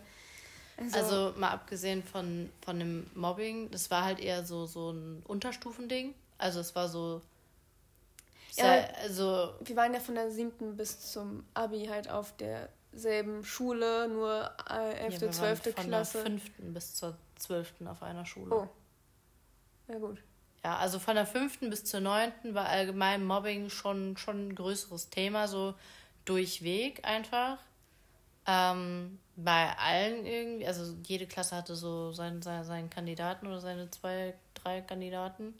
Also, also, mal abgesehen von, von dem Mobbing, das war halt eher so, so ein Unterstufending. Also es war so. Ja, also, wir waren ja von der siebten bis zum Abi halt auf derselben Schule, nur äh, 11., ja, 12. Von Klasse. Von der fünften bis zur zwölften auf einer Schule. Oh. Ja, gut. Ja, also von der fünften bis zur neunten war allgemein Mobbing schon, schon ein größeres Thema, so durchweg einfach. Ähm, bei allen irgendwie, also jede Klasse hatte so seinen, seinen, Kandidaten oder seine zwei, drei Kandidaten,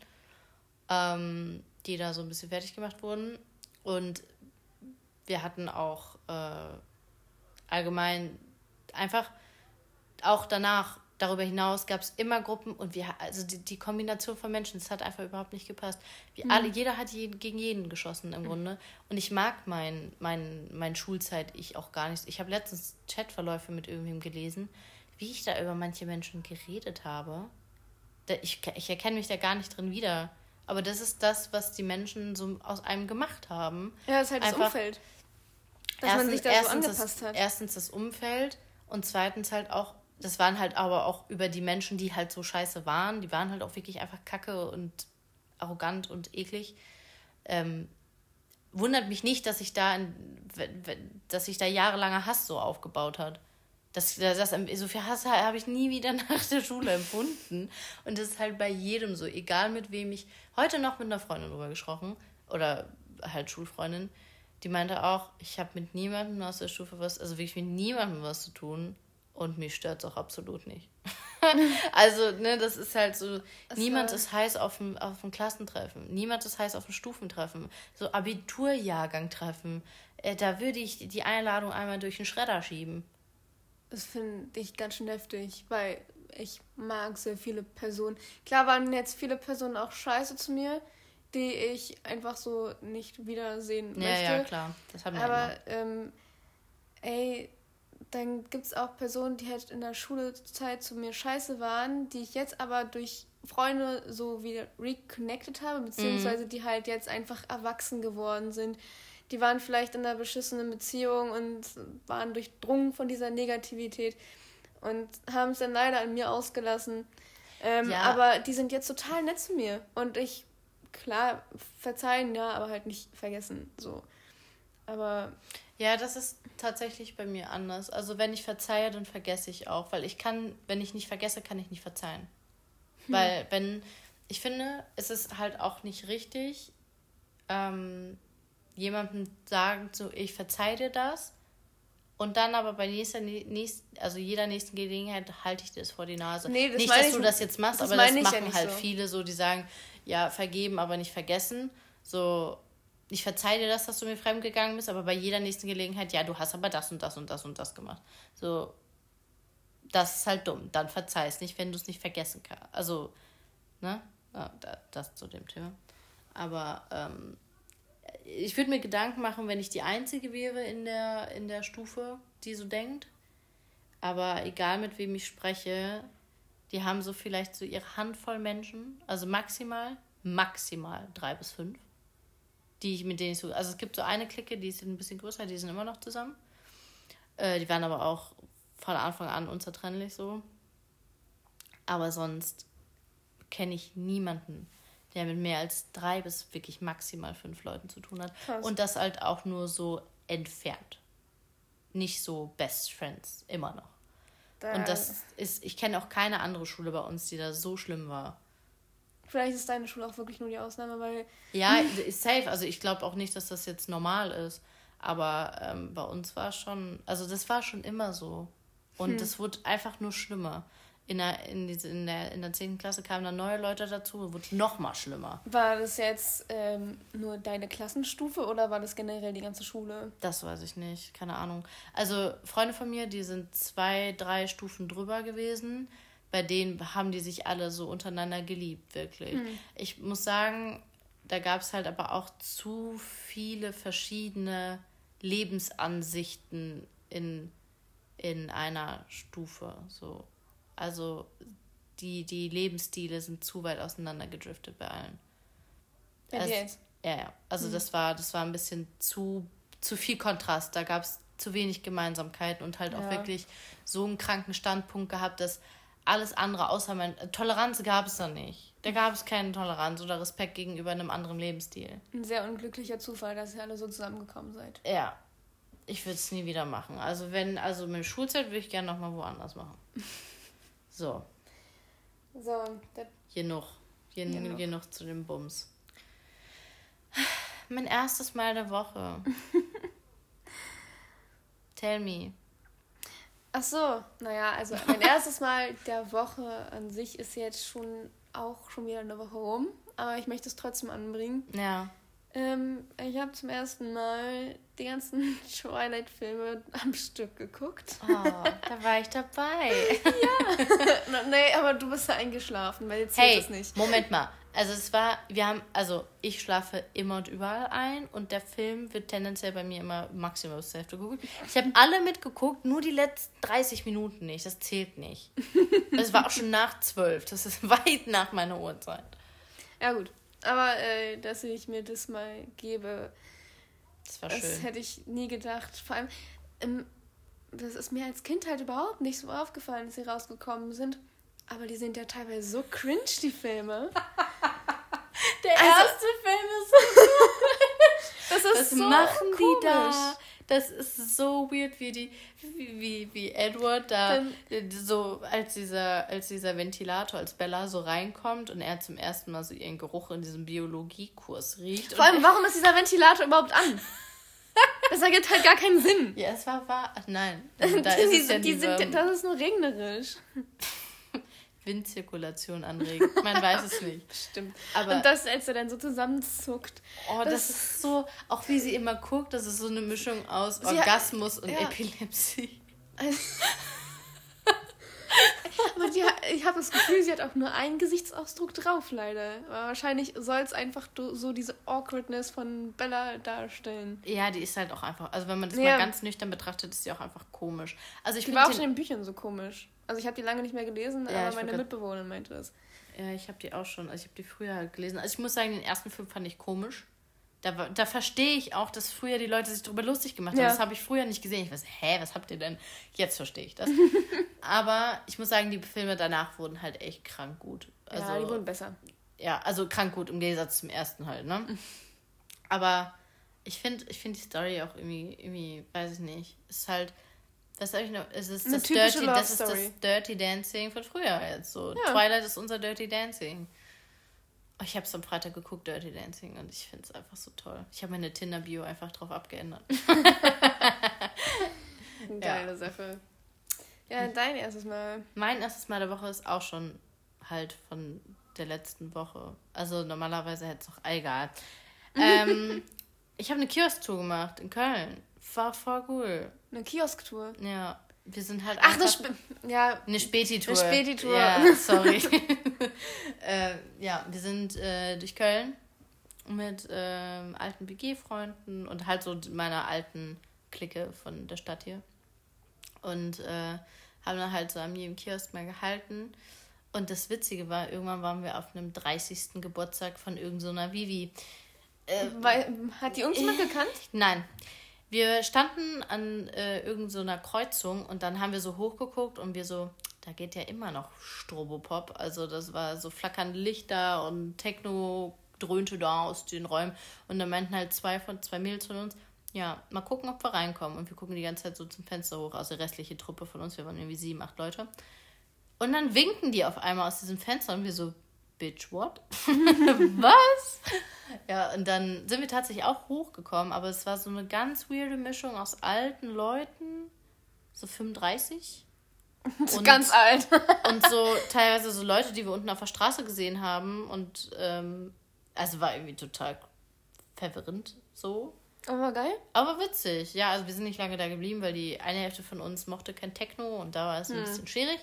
ähm, die da so ein bisschen fertig gemacht wurden. Und wir hatten auch äh, allgemein einfach auch danach darüber hinaus gab es immer Gruppen und wir, also die, die Kombination von Menschen, das hat einfach überhaupt nicht gepasst. Wir mhm. alle, jeder hat jeden, gegen jeden geschossen im mhm. Grunde. Und ich mag mein, mein, mein Schulzeit ich auch gar nicht. Ich habe letztens Chatverläufe mit irgendwem gelesen, wie ich da über manche Menschen geredet habe. Ich, ich erkenne mich da gar nicht drin wieder. Aber das ist das, was die Menschen so aus einem gemacht haben. Ja, das ist halt Einfach, das Umfeld. Dass erstens, man sich da so angepasst das, hat. Erstens das Umfeld und zweitens halt auch das waren halt aber auch über die Menschen, die halt so scheiße waren. Die waren halt auch wirklich einfach kacke und arrogant und eklig. Ähm, wundert mich nicht, dass sich da, dass sich da jahrelanger Hass so aufgebaut hat. Das, das, so viel Hass habe ich nie wieder nach der Schule empfunden. Und das ist halt bei jedem so, egal mit wem ich heute noch mit einer Freundin drüber gesprochen oder halt Schulfreundin, die meinte auch, ich habe mit niemandem aus der Stufe was, also wirklich mit niemandem was zu tun. Und mich stört es auch absolut nicht. also, ne, das ist halt so, das niemand ist heiß auf dem, auf dem Klassentreffen. Niemand ist heiß auf dem Stufentreffen. So Abiturjahrgang-Treffen. Äh, da würde ich die Einladung einmal durch den Schredder schieben. Das finde ich ganz schön heftig, weil ich mag sehr viele Personen. Klar waren jetzt viele Personen auch scheiße zu mir, die ich einfach so nicht wiedersehen möchte. Ja, ja, klar. Das haben wir Aber, ähm, ey, dann gibt es auch Personen, die halt in der Schulzeit zu mir scheiße waren, die ich jetzt aber durch Freunde so wieder reconnected habe, beziehungsweise mhm. die halt jetzt einfach erwachsen geworden sind. Die waren vielleicht in einer beschissenen Beziehung und waren durchdrungen von dieser Negativität und haben es dann leider an mir ausgelassen. Ähm, ja. Aber die sind jetzt total nett zu mir. Und ich, klar, verzeihen, ja, aber halt nicht vergessen. So. Aber. Ja, das ist tatsächlich bei mir anders. Also wenn ich verzeihe, dann vergesse ich auch, weil ich kann, wenn ich nicht vergesse, kann ich nicht verzeihen. Hm. Weil wenn, ich finde, es ist halt auch nicht richtig, ähm, jemandem sagen, so, ich verzeihe dir das und dann aber bei nächster, nächst, also jeder nächsten Gelegenheit halte ich dir das vor die Nase. Nee, das nicht, dass du das jetzt machst, das aber das machen ja halt so. viele so, die sagen, ja, vergeben, aber nicht vergessen. So, ich verzeihe dir das, dass du mir fremdgegangen bist, aber bei jeder nächsten Gelegenheit, ja, du hast aber das und das und das und das gemacht. So, das ist halt dumm. Dann verzeih es nicht, wenn du es nicht vergessen kannst. Also, ne? Ja, das zu dem Thema. Aber ähm, ich würde mir Gedanken machen, wenn ich die Einzige wäre in der, in der Stufe, die so denkt. Aber egal mit wem ich spreche, die haben so vielleicht so ihre Handvoll Menschen, also maximal, maximal drei bis fünf die ich, mit denen ich so, also es gibt so eine Clique, die ist ein bisschen größer, die sind immer noch zusammen. Äh, die waren aber auch von Anfang an unzertrennlich so. Aber sonst kenne ich niemanden, der mit mehr als drei bis wirklich maximal fünf Leuten zu tun hat. Krass. Und das halt auch nur so entfernt. Nicht so Best Friends, immer noch. Da, Und das ist, ich kenne auch keine andere Schule bei uns, die da so schlimm war. Vielleicht ist deine Schule auch wirklich nur die Ausnahme, weil Ja, ist safe. Also ich glaube auch nicht, dass das jetzt normal ist. Aber ähm, bei uns war schon, also das war schon immer so. Und es wurde einfach nur schlimmer. In der, in, diese, in, der, in der 10. Klasse kamen dann neue Leute dazu, wurde noch mal schlimmer. war das jetzt ähm, nur deine Klassenstufe oder war das generell die ganze Schule? Das weiß ich nicht, keine Ahnung. Also Freunde von mir, die sind zwei, drei Stufen drüber gewesen. Bei denen haben die sich alle so untereinander geliebt, wirklich. Ich muss sagen, da gab es halt aber auch zu viele verschiedene Lebensansichten in, in einer Stufe. So. Also die, die Lebensstile sind zu weit auseinander gedriftet bei allen. Bei Also- jetzt? Ja, ja. Also das war, das war ein bisschen zu, zu viel Kontrast. Da gab es zu wenig Gemeinsamkeiten und halt auch Ja. wirklich so einen kranken Standpunkt gehabt, dass alles andere außer mein Toleranz gab es da nicht. Da gab es keine Toleranz oder Respekt gegenüber einem anderen Lebensstil. Ein sehr unglücklicher Zufall, dass ihr alle so zusammengekommen seid. Ja. Ich würde es nie wieder machen. Also wenn, also mit Schulzeit würde ich gerne nochmal woanders machen. So, So, genug. Gen Genug. genug zu dem Bums. Mein erstes Mal der Woche. Tell me. Ach so, naja, also mein erstes Mal der Woche an sich ist jetzt schon auch schon wieder eine Woche rum, aber ich möchte es trotzdem anbringen. Ja. Ähm, ich habe zum ersten Mal die ganzen Twilight-Filme am Stück geguckt. Oh, da war ich dabei. Na, nee, aber du bist ja eingeschlafen, weil jetzt Hey, es nicht. Moment mal. Also es war, wir haben, also ich schlafe immer und überall ein und der Film wird tendenziell bei mir immer maximal bis zur Hälfte geguckt. Ich habe alle mitgeguckt, nur die letzten 30 Minuten nicht. Das zählt nicht. Es war auch schon nach zwölf. Das ist weit nach meiner Uhrzeit. Ja gut, aber äh, dass ich mir das mal gebe, Das war das schön. hätte ich nie gedacht. Vor allem, ähm, das ist mir als Kind halt überhaupt nicht so aufgefallen, dass sie rausgekommen sind. Aber die sind ja teilweise so cringe, die Filme. Der Also- erste Film ist so Das ist Was so machen komisch. die da? Das ist so weird, wie die, wie, wie, wie Edward da Dann- so als dieser, als dieser Ventilator, als Bella so reinkommt und er zum ersten Mal so ihren Geruch in diesem Biologiekurs riecht. Vor allem, warum ist dieser Ventilator überhaupt an? Das ergibt halt gar keinen Sinn. ja, es war wahr. Ach, nein, da ist die, es ja die, sind, das ist nur regnerisch. Windzirkulation anregen. Man weiß es nicht. Stimmt. Aber Und das, als er dann so zusammenzuckt. oh, das, das- ist so, auch wie sie immer guckt, das ist so eine Mischung aus Orgasmus und ja. Epilepsie. Aber die, ich habe das Gefühl, sie hat auch nur einen Gesichtsausdruck drauf, leider. Aber wahrscheinlich soll es einfach so diese Awkwardness von Bella darstellen. Ja, die ist halt auch einfach, also wenn man das Ja. mal ganz nüchtern betrachtet, ist sie auch einfach komisch. Also ich Die finde war auch den- schon in Büchern so komisch. Also ich habe die lange nicht mehr gelesen, Ja, aber meine grad- Mitbewohnerin meinte das. Ja, ich habe die auch schon. Also ich habe die früher halt gelesen. Also ich muss sagen, den ersten Film fand ich komisch. Da, da verstehe ich auch, dass früher die Leute sich darüber lustig gemacht haben. Ja. Das habe ich früher nicht gesehen. Ich weiß, hä, was habt ihr denn? Jetzt verstehe ich das. Aber ich muss sagen, die Filme danach wurden halt echt krank gut. Also, ja, die wurden besser. ja, also krank gut im Gegensatz zum ersten halt, ne? Aber ich finde ich find die Story auch irgendwie, irgendwie, weiß ich nicht, ist halt, was sag ich noch, es ist das Dirty, das ist das. Dirty Dancing von früher jetzt so. Ja. Twilight ist unser Dirty Dancing. Oh, Ich habe es am Freitag geguckt, Dirty Dancing, und ich finde es einfach so toll. Ich habe meine Tinder-Bio einfach drauf abgeändert. Geile Sache. Ja, dein erstes Mal. Mein erstes Mal der Woche ist auch schon halt von der letzten Woche. Also normalerweise hätte es auch egal. Ähm, ich habe eine Kiosk-Tour gemacht in Köln. War voll cool. Eine Kiosktour. Ja, wir sind halt Ach, eine. Sp Ja, Eine Späti-Tour. Eine Späti-Tour. Ja, sorry. äh, ja, wir sind äh, durch Köln mit ähm, alten BG-Freunden und halt so meiner alten Clique von der Stadt hier. Und äh, haben dann halt so an jedem Kiosk mal gehalten. Und das Witzige war, irgendwann waren wir auf einem 30. Geburtstag von irgendeiner so Vivi. Äh, weil, hat die irgendjemand gekannt? Nein. Wir standen an äh, irgendeiner so Kreuzung und dann haben wir so hochgeguckt und wir so, da geht ja immer noch Strobopop. Also das war so flackernde Lichter und Techno dröhnte da aus den Räumen. Und dann meinten halt zwei von zwei Mädels von uns, ja, mal gucken, ob wir reinkommen. Und wir gucken die ganze Zeit so zum Fenster hoch, also die restliche Truppe von uns, wir waren irgendwie sieben, acht Leute. Und dann winken die auf einmal aus diesem Fenster und wir so, Bitch, what? Was? Ja, und dann sind wir tatsächlich auch hochgekommen, aber es war so eine ganz weirde Mischung aus alten Leuten, so 35. Und, ganz alt. und so teilweise so Leute, die wir unten auf der Straße gesehen haben. Und ähm, also war irgendwie total verwirrend so. Aber geil. Aber witzig. Ja, also wir sind nicht lange da geblieben, weil die eine Hälfte von uns mochte kein Techno und da war es ein hm. bisschen schwierig.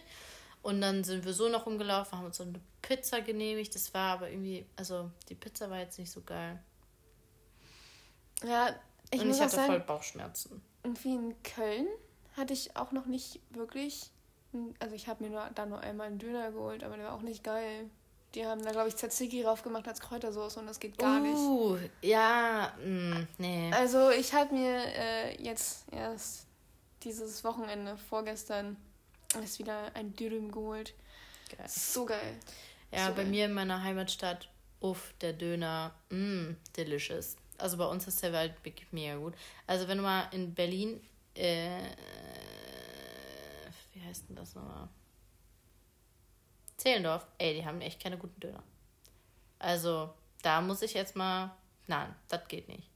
Und dann sind wir so noch rumgelaufen, haben uns so eine Pizza genehmigt. Das war aber irgendwie, also die Pizza war jetzt nicht so geil. Ja, ich und muss ich hatte sagen, voll Bauchschmerzen. Irgendwie in Köln hatte ich auch noch nicht wirklich, also ich habe mir nur, da nur einmal einen Döner geholt, aber der war auch nicht geil. Die haben da, glaube ich, Tzatziki drauf gemacht als Kräutersoße und das geht gar uh, nicht. Uh, ja, mh, mm, nee. Also ich habe mir äh, jetzt erst dieses Wochenende, vorgestern, ist wieder ein Dürüm geholt. Geil. So geil. Ja, so bei geil. mir in meiner Heimatstadt, uff, der Döner, mh, delicious. Also bei uns ist der Welt wirklich mega gut. Also wenn du mal in Berlin, äh, wie heißt denn das nochmal? Zehlendorf, ey, die haben echt keine guten Döner. Also, da muss ich jetzt mal. Nein, das geht nicht.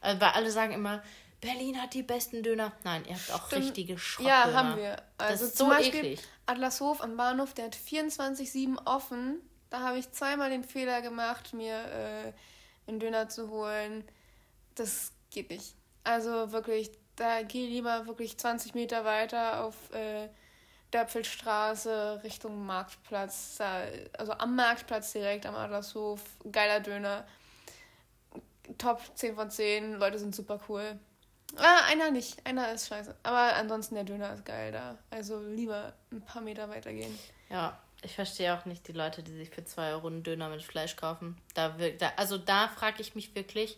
Also, weil alle sagen immer, Berlin hat die besten Döner. Nein, ihr habt auch Stimmt. richtige Schrottdöner. Ja, haben wir. Also das ist zum so Beispiel eklig. Adlershof am Bahnhof, der hat 24-7 offen. Da habe ich zweimal den Fehler gemacht, mir äh, einen Döner zu holen. Das geht nicht. Also wirklich, da geh lieber wirklich 20 Meter weiter auf äh, Dörpfelstraße Richtung Marktplatz. Also am Marktplatz direkt am Adlershof. Geiler Döner. Top 10 von 10. Leute sind super cool. Ah, einer nicht. Einer ist scheiße. Aber ansonsten der Döner ist geil da. Also lieber ein paar Meter weiter gehen. Ja, ich verstehe auch nicht die Leute, die sich für 2 Euro einen Döner mit Fleisch kaufen. Da, da also da frage ich mich wirklich,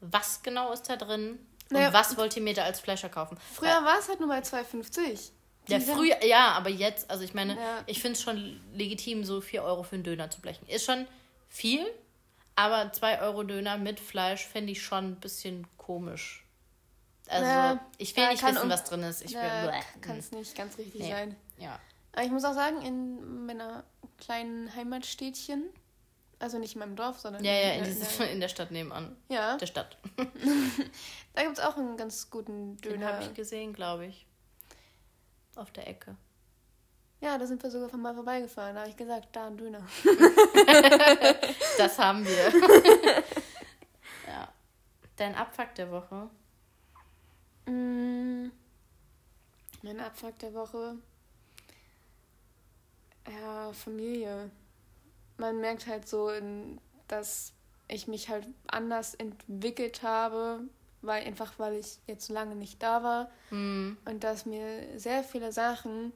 was genau ist da drin? Und naja, was wollt ihr mir da als Fleischer kaufen? Früher war es halt nur bei 2,50. Ja, früher, ja, aber jetzt, also ich meine, ja. ich finde es schon legitim, so 4 Euro für einen Döner zu blechen. Ist schon viel, aber 2 Euro Döner mit Fleisch fände ich schon ein bisschen komisch. Also, ja, ich will nicht wissen, was drin ist. Ich ja, kann es nicht ganz richtig nee. sein. Ja. Aber ich muss auch sagen, in meiner kleinen Heimatstädtchen, also nicht in meinem Dorf, sondern ja, ja, in, in, der, in der Stadt nebenan. Ja. Der Stadt. da gibt es auch einen ganz guten Döner. Den habe ich gesehen, glaube ich. Auf der Ecke. Ja, da sind wir sogar von mal vorbeigefahren. Da habe ich gesagt, da ein Döner. das haben wir. ja. Dein Abfuck der Woche? Mm, mein Abfuck der Woche. Ja, Familie. Man merkt halt so, dass ich mich halt anders entwickelt habe weil einfach weil ich jetzt lange nicht da war mhm. und dass mir sehr viele Sachen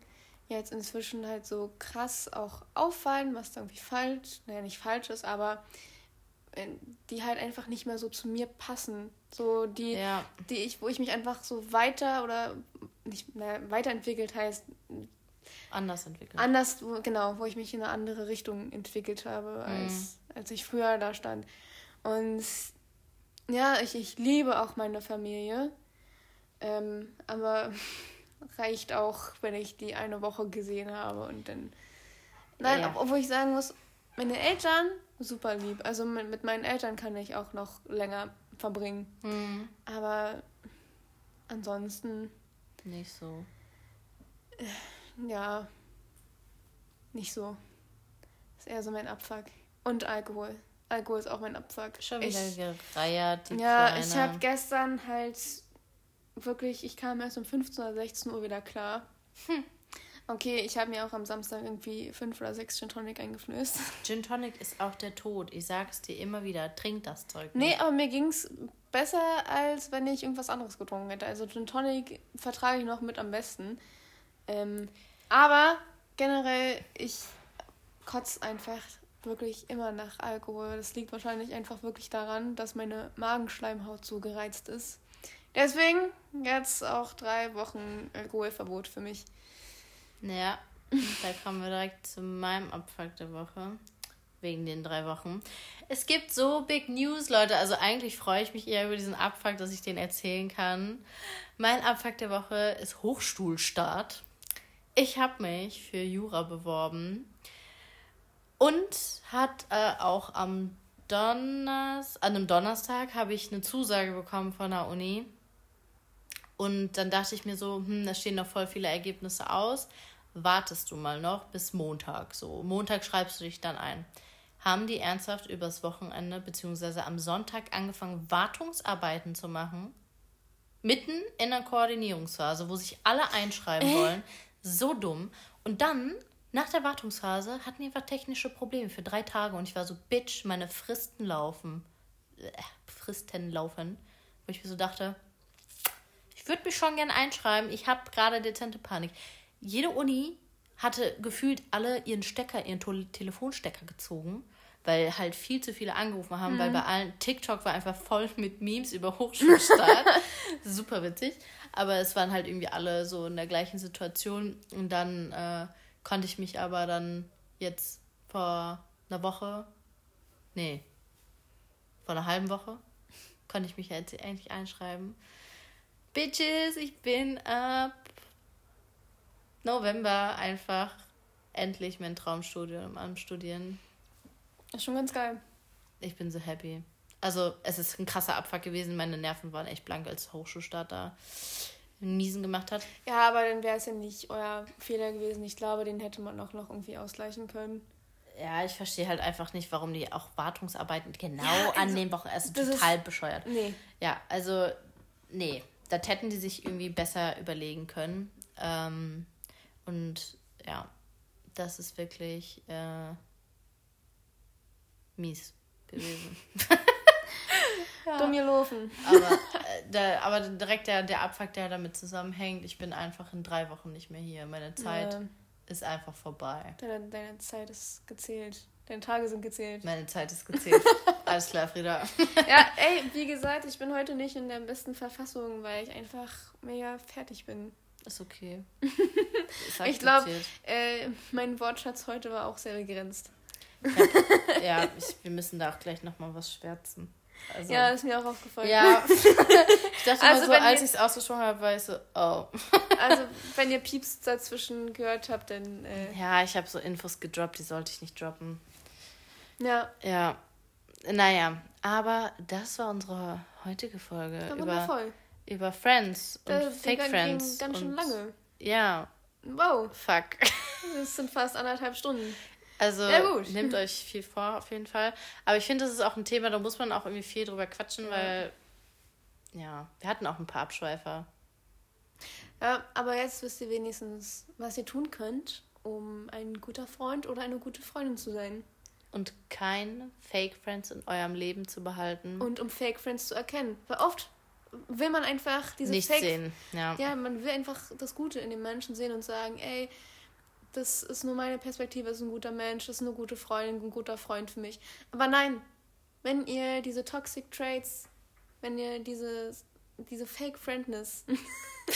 jetzt inzwischen halt so krass auch auffallen, was da irgendwie falsch, naja, nicht falsch ist, aber die halt einfach nicht mehr so zu mir passen. So die, ja. die ich, wo ich mich einfach so weiter oder nicht mehr weiterentwickelt heißt. Anders entwickelt. Anders, genau, wo ich mich in eine andere Richtung entwickelt habe, als, mhm. als ich früher da stand. Und ja, ich, ich liebe auch meine Familie. Ähm, aber reicht auch, wenn ich die eine Woche gesehen habe und dann. Nein, ja. obwohl ich sagen muss, meine Eltern super lieb. Also mit, mit meinen Eltern kann ich auch noch länger verbringen. Mhm. Aber ansonsten. Nicht so. Ja. Nicht so. ist eher so mein Abfuck. Und Alkohol. Alkohol ist auch mein Abfuck. Schon wieder ich, gereiert, Ja, Kleine. ich habe gestern halt wirklich, ich kam erst um 15 oder 16 Uhr wieder klar. Hm. Okay, ich habe mir auch am Samstag irgendwie fünf oder sechs Gin Tonic eingeflößt. Gin Tonic ist auch der Tod. Ich sag's dir immer wieder. Trink das Zeug. Nicht. Nee, aber mir ging's besser, als wenn ich irgendwas anderes getrunken hätte. Also Gin Tonic vertrage ich noch mit am besten. Ähm, aber generell, ich kotze einfach wirklich immer nach Alkohol. Das liegt wahrscheinlich einfach wirklich daran, dass meine Magenschleimhaut so gereizt ist. Deswegen jetzt auch drei Wochen Alkoholverbot für mich. Ja, da kommen wir direkt zu meinem Abfuck der Woche. Wegen den drei Wochen. Es gibt so Big News, Leute. Also eigentlich freue ich mich eher über diesen Abfuck, dass ich den erzählen kann. Mein Abfuck der Woche ist Hochschulstart. Ich habe mich für Jura beworben und hat äh, auch am Donners an einem Donnerstag habe ich eine Zusage bekommen von der Uni. Und dann dachte ich mir so, hm, da stehen noch voll viele Ergebnisse aus. Wartest du mal noch bis Montag. So, Montag schreibst du dich dann ein. Haben die ernsthaft übers Wochenende bzw. am Sonntag angefangen, Wartungsarbeiten zu machen? Mitten in der Koordinierungsphase, wo sich alle einschreiben äh? wollen. So dumm. Und dann nach der Wartungsphase hatten die einfach technische Probleme für drei Tage und ich war so, Bitch, meine Fristen laufen. Äh, Fristen laufen. Wo ich mir so dachte, ich würde mich schon gern einschreiben. Ich habe gerade dezente Panik. Jede Uni hatte gefühlt alle ihren Stecker, ihren Telefonstecker gezogen, weil halt viel zu viele angerufen haben, mhm. weil bei allen TikTok war einfach voll mit Memes über Hochschulstart. Super witzig. Aber es waren halt irgendwie alle so in der gleichen Situation. Und dann äh, konnte ich mich aber dann jetzt vor einer Woche, nee, vor einer halben Woche, konnte ich mich jetzt endlich einschreiben. Bitches, ich bin ab November einfach endlich mein Traumstudium am Studieren. Ist schon ganz geil. Ich bin so happy. Also, es ist ein krasser Abfuck gewesen. Meine Nerven waren echt blank, als Hochschulstart da einen Miesen gemacht hat. Ja, aber dann wäre es ja nicht euer Fehler gewesen. Ich glaube, den hätte man auch noch irgendwie ausgleichen können. Ja, ich verstehe halt einfach nicht, warum die auch Wartungsarbeiten genau ja, also, an dem Wochen. Also total ist, bescheuert. Nee. Ja, also, nee. Das hätten die sich irgendwie besser überlegen können. Ähm, und ja, das ist wirklich äh, mies gewesen. ja. Dumm gelaufen. aber, äh, der, aber direkt der, der Abfuck, der damit zusammenhängt, ich bin einfach in drei Wochen nicht mehr hier. Meine Zeit ja. ist einfach vorbei. Deine, deine Zeit ist gezählt. Deine Tage sind gezählt. Meine Zeit ist gezählt. Alles klar, Frieda. ja, ey, wie gesagt, ich bin heute nicht in der besten Verfassung, weil ich einfach mega fertig bin. Ist okay. Ich glaube, äh, mein Wortschatz heute war auch sehr begrenzt. Hab, ja, ich, wir müssen da auch gleich nochmal was schwärzen. Also, ja, ist mir auch aufgefallen. Ja, ich dachte also, so, als ich es ausgesprochen habe, war ich so, oh. also, wenn ihr Pieps dazwischen gehört habt, dann. Äh... Ja, ich habe so Infos gedroppt, die sollte ich nicht droppen. Ja. Ja. Naja, aber das war unsere heutige Folge. Ja, über, über Friends und das Fake ging, Friends. Ging ganz schön lange. Ja. Wow. Fuck. Das sind fast anderthalb Stunden. Also nehmt euch viel vor, auf jeden Fall. Aber ich finde, das ist auch ein Thema, da muss man auch irgendwie viel drüber quatschen, ja. weil, ja, wir hatten auch ein paar Abschweifer. Ja, aber jetzt wisst ihr wenigstens, was ihr tun könnt, um ein guter Freund oder eine gute Freundin zu sein. Und kein Fake Friends in eurem Leben zu behalten. Und um Fake Friends zu erkennen. Weil oft will man einfach diese Nicht Fake, sehen, ja. Ja, man will einfach das Gute in den Menschen sehen und sagen, ey, das ist nur meine Perspektive, ist ein guter Mensch, das ist eine gute Freundin, ein guter Freund für mich. Aber nein, wenn ihr diese Toxic Traits, wenn ihr diese, diese Fake Friendness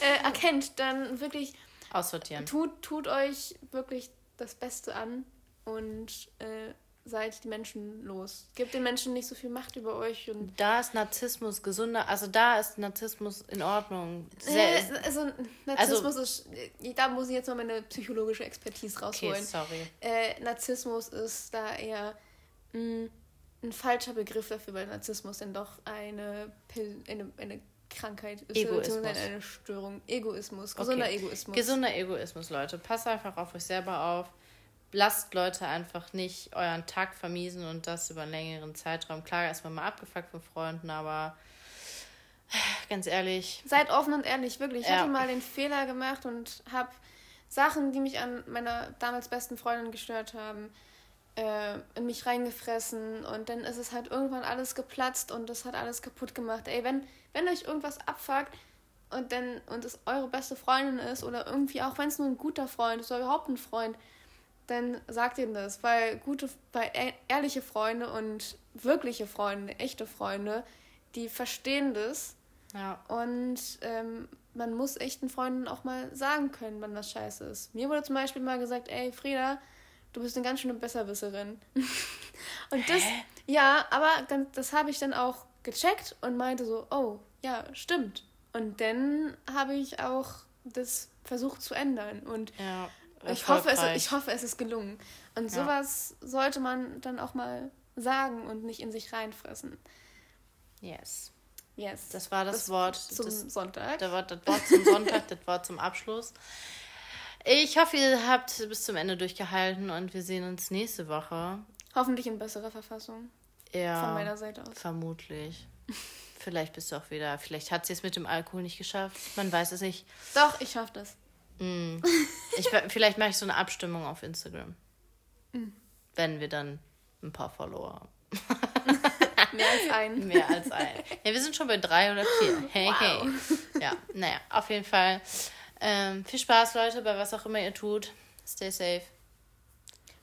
äh, erkennt, dann wirklich aussortieren. Tut, tut euch wirklich das Beste an und äh, seid die Menschen los. Gebt den Menschen nicht so viel Macht über euch. Und da ist Narzissmus gesunder, also da ist Narzissmus in Ordnung. Sehr, äh, also Narzissmus also, ist, da muss ich jetzt mal meine psychologische Expertise rausholen. Okay, sorry. Äh, Narzissmus ist da eher mh, mm, ein falscher Begriff dafür, weil Narzissmus dann doch eine, eine, eine Krankheit ist, Egoismus. eine Störung. Egoismus, gesunder okay. Egoismus. Gesunder Egoismus, Leute. Passt einfach auf euch selber auf lasst Leute einfach nicht euren Tag vermiesen und das über einen längeren Zeitraum. Klar, erstmal mal abgefuckt von Freunden, aber ganz ehrlich. Seid offen und ehrlich, wirklich. Ich ja. hatte mal den Fehler gemacht und habe Sachen, die mich an meiner damals besten Freundin gestört haben, äh, in mich reingefressen und dann ist es halt irgendwann alles geplatzt und das hat alles kaputt gemacht. Ey, wenn, wenn euch irgendwas abfuckt, und dann und es eure beste Freundin ist oder irgendwie auch wenn es nur ein guter Freund ist oder überhaupt ein Freund, dann sagt ihnen das, weil gute, weil e-, ehrliche Freunde und wirkliche Freunde, echte Freunde, die verstehen das. Ja. Und ähm, man muss echten Freunden auch mal sagen können, wann was scheiße ist. Mir wurde zum Beispiel mal gesagt, ey Frieda, du bist eine ganz schöne Besserwisserin. und das, Hä? ja, aber dann, das habe ich dann auch gecheckt und meinte so, oh, ja, stimmt. Und dann habe ich auch das versucht zu ändern. Und Ja. Ich hoffe, es, ich hoffe, es ist gelungen. Und Ja. sowas sollte man dann auch mal sagen und nicht in sich reinfressen. Yes. Yes. Das war das, Wort. zum das, Sonntag. Das Wort, das Wort zum Sonntag, das Wort zum Abschluss. Ich hoffe, ihr habt bis zum Ende durchgehalten und wir sehen uns nächste Woche. Hoffentlich in besserer Verfassung. Ja, Von meiner Seite aus. vermutlich. Vielleicht bist du auch wieder. Vielleicht hat sie es mit dem Alkohol nicht geschafft. Man weiß es nicht. Doch, ich schaffe das. Mm. Ich, vielleicht mache ich so eine Abstimmung auf Instagram. Mm. Wenn wir dann ein paar Follower haben. Mehr als ein. Mehr als ein. Ja, wir sind schon bei drei oder vier. Hey, Wow. hey. Ja, naja, auf jeden Fall. Ähm, viel Spaß, Leute, bei was auch immer ihr tut. Stay safe.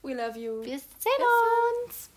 We love you. Wir sehen uns.